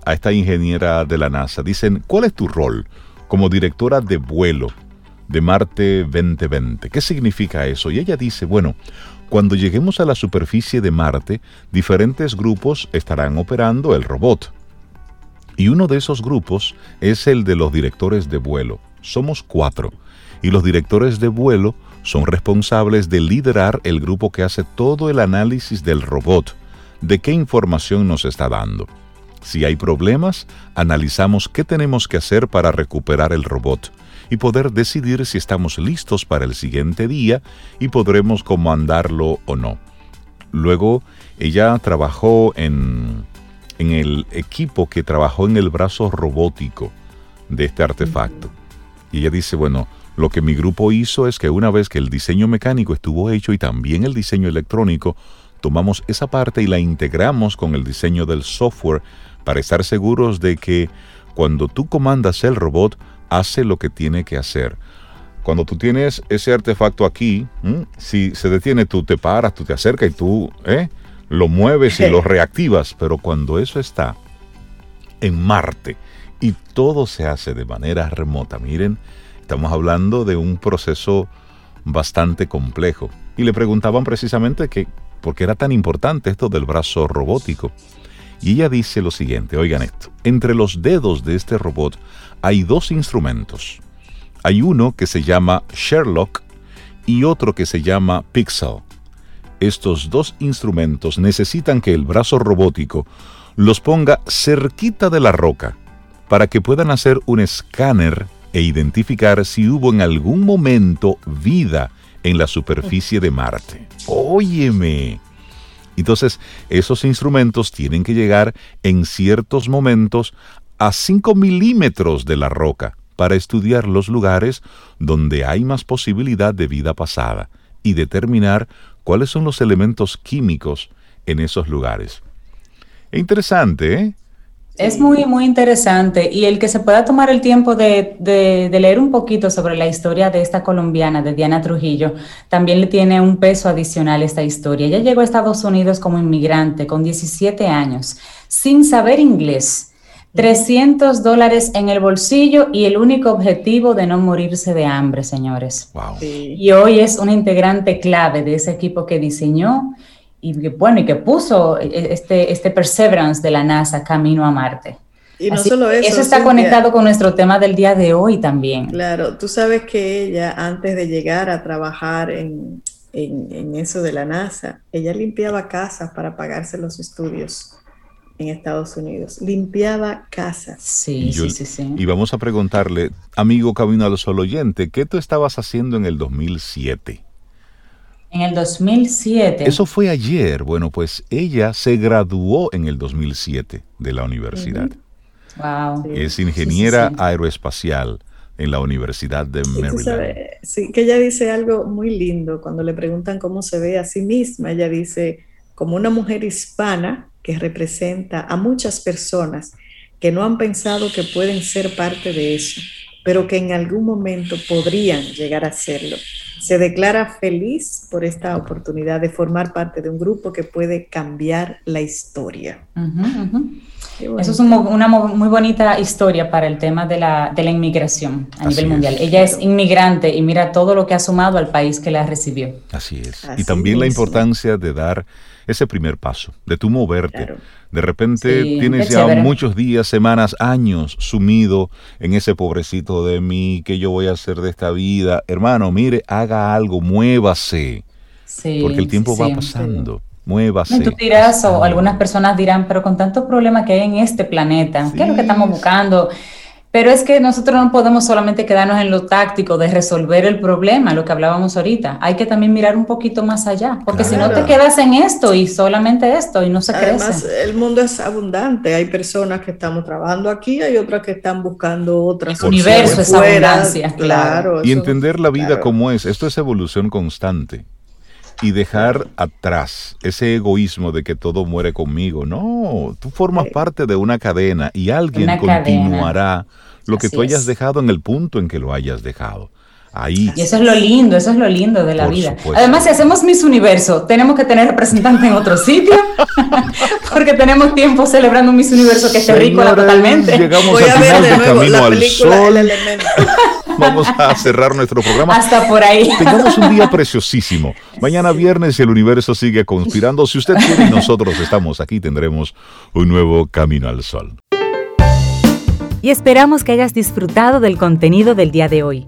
Speaker 1: a esta ingeniera de la NASA, dicen, ¿cuál es tu rol como directora de vuelo de Marte 2020? ¿Qué significa eso? Y ella dice, bueno, cuando lleguemos a la superficie de Marte, diferentes grupos estarán operando el robot. Y uno de esos grupos es el de los directores de vuelo. Somos cuatro. Y los directores de vuelo son responsables de liderar el grupo que hace todo el análisis del robot, de qué información nos está dando. Si hay problemas, analizamos qué tenemos que hacer para recuperar el robot y poder decidir si estamos listos para el siguiente día y podremos comandarlo o no. Luego, ella trabajó en, en el equipo que trabajó en el brazo robótico de este artefacto. Y ella dice, bueno, lo que mi grupo hizo es que una vez que el diseño mecánico estuvo hecho y también el diseño electrónico, tomamos esa parte y la integramos con el diseño del software para estar seguros de que cuando tú comandas el robot, hace lo que tiene que hacer. Cuando tú tienes ese artefacto aquí, si se detiene, tú te paras, tú te acercas y tú ¿eh? lo mueves y lo reactivas, pero cuando eso está en Marte y todo se hace de manera remota, miren, estamos hablando de un proceso bastante complejo. Y le preguntaban precisamente que por qué era tan importante esto del brazo robótico. Y ella dice lo siguiente, oigan esto, entre los dedos de este robot hay dos instrumentos. Hay uno que se llama Sherlock y otro que se llama Pixel. Estos dos instrumentos necesitan que el brazo robótico los ponga cerquita de la roca para que puedan hacer un escáner e identificar si hubo en algún momento vida en la superficie de Marte. Óyeme. Entonces, esos instrumentos tienen que llegar en ciertos momentos a 5 milímetros de la roca para estudiar los lugares donde hay más posibilidad de vida pasada y determinar cuáles son los elementos químicos en esos lugares. Es interesante, ¿eh?
Speaker 3: Es muy, muy interesante. Y el que se pueda tomar el tiempo de, de, leer un poquito sobre la historia de esta colombiana, de Diana Trujillo, también le tiene un peso adicional esta historia. Ella llegó a Estados Unidos como inmigrante con 17 años, sin saber inglés 300 dólares en el bolsillo y el único objetivo de no morirse de hambre, señores. Y hoy es una integrante clave de ese equipo que diseñó y bueno, y que puso este, este Perseverance de la NASA camino a Marte. Y no solo eso. Eso está conectado con nuestro tema del día de hoy también.
Speaker 2: Claro, tú sabes que ella, antes de llegar a trabajar en, en eso de la NASA, ella limpiaba casas para pagarse los estudios en Estados Unidos. Limpiaba casas.
Speaker 3: Sí, sí, sí, sí.
Speaker 1: Y vamos a preguntarle, amigo Camino al Sol oyente, ¿qué tú estabas haciendo en el 2007?
Speaker 3: En el 2007.
Speaker 1: Eso fue ayer. Bueno, pues ella se graduó en el 2007 de la universidad.
Speaker 3: Wow.
Speaker 1: Es ingeniera aeroespacial en la Universidad de Maryland.
Speaker 2: Sí, que ella dice algo muy lindo cuando le preguntan cómo se ve a sí misma. Ella dice, como una mujer hispana que representa a muchas personas que no han pensado que pueden ser parte de eso, pero que en algún momento podrían llegar a serlo. Se declara feliz por esta oportunidad de formar parte de un grupo que puede cambiar la historia.
Speaker 3: Eso es una muy bonita historia para el tema de la, inmigración a nivel mundial. Ella es inmigrante y mira todo lo que ha sumado al país que la recibió.
Speaker 1: Así es. y también la importancia de dar ese primer paso, de tú moverte. De repente tienes ya muchos días, semanas, años sumido en ese pobrecito de mí, que yo voy a hacer de esta vida. Hermano, mire, haga algo, muévase. porque el tiempo va pasando. Muévase.
Speaker 3: Tú dirás, o algunas personas dirán, pero con tantos problemas que hay en este planeta, ¿qué es lo que estamos buscando? Pero es que nosotros no podemos solamente quedarnos en lo táctico de resolver el problema, lo que hablábamos ahorita. Hay que también mirar un poquito más allá, porque si no te quedas en esto y solamente esto y no se Además,
Speaker 2: el mundo es abundante. Hay personas que estamos trabajando aquí, hay otras que están buscando otras.
Speaker 3: El universo es abundancia.
Speaker 1: Claro. y entender la vida como es. Esto es evolución constante y dejar atrás ese egoísmo de que todo muere conmigo. No, tú formas parte de una cadena y alguien continuará lo que tú hayas dejado en el punto en que lo hayas dejado. Ahí.
Speaker 3: Y eso es lo lindo, eso es lo lindo de la vida. Además, si hacemos Miss Universo, tenemos que tener representante en otro sitio, porque tenemos tiempo celebrando un Miss Universo que es terrícola totalmente.
Speaker 1: Llegamos Voy a ver de Camino al Sol. Vamos a cerrar nuestro programa.
Speaker 3: Hasta por ahí.
Speaker 1: Tengamos un día preciosísimo. Mañana viernes el universo sigue conspirando. Si usted quiere y nosotros estamos aquí, tendremos un nuevo Camino al Sol.
Speaker 8: Y esperamos que hayas disfrutado del contenido del día de hoy.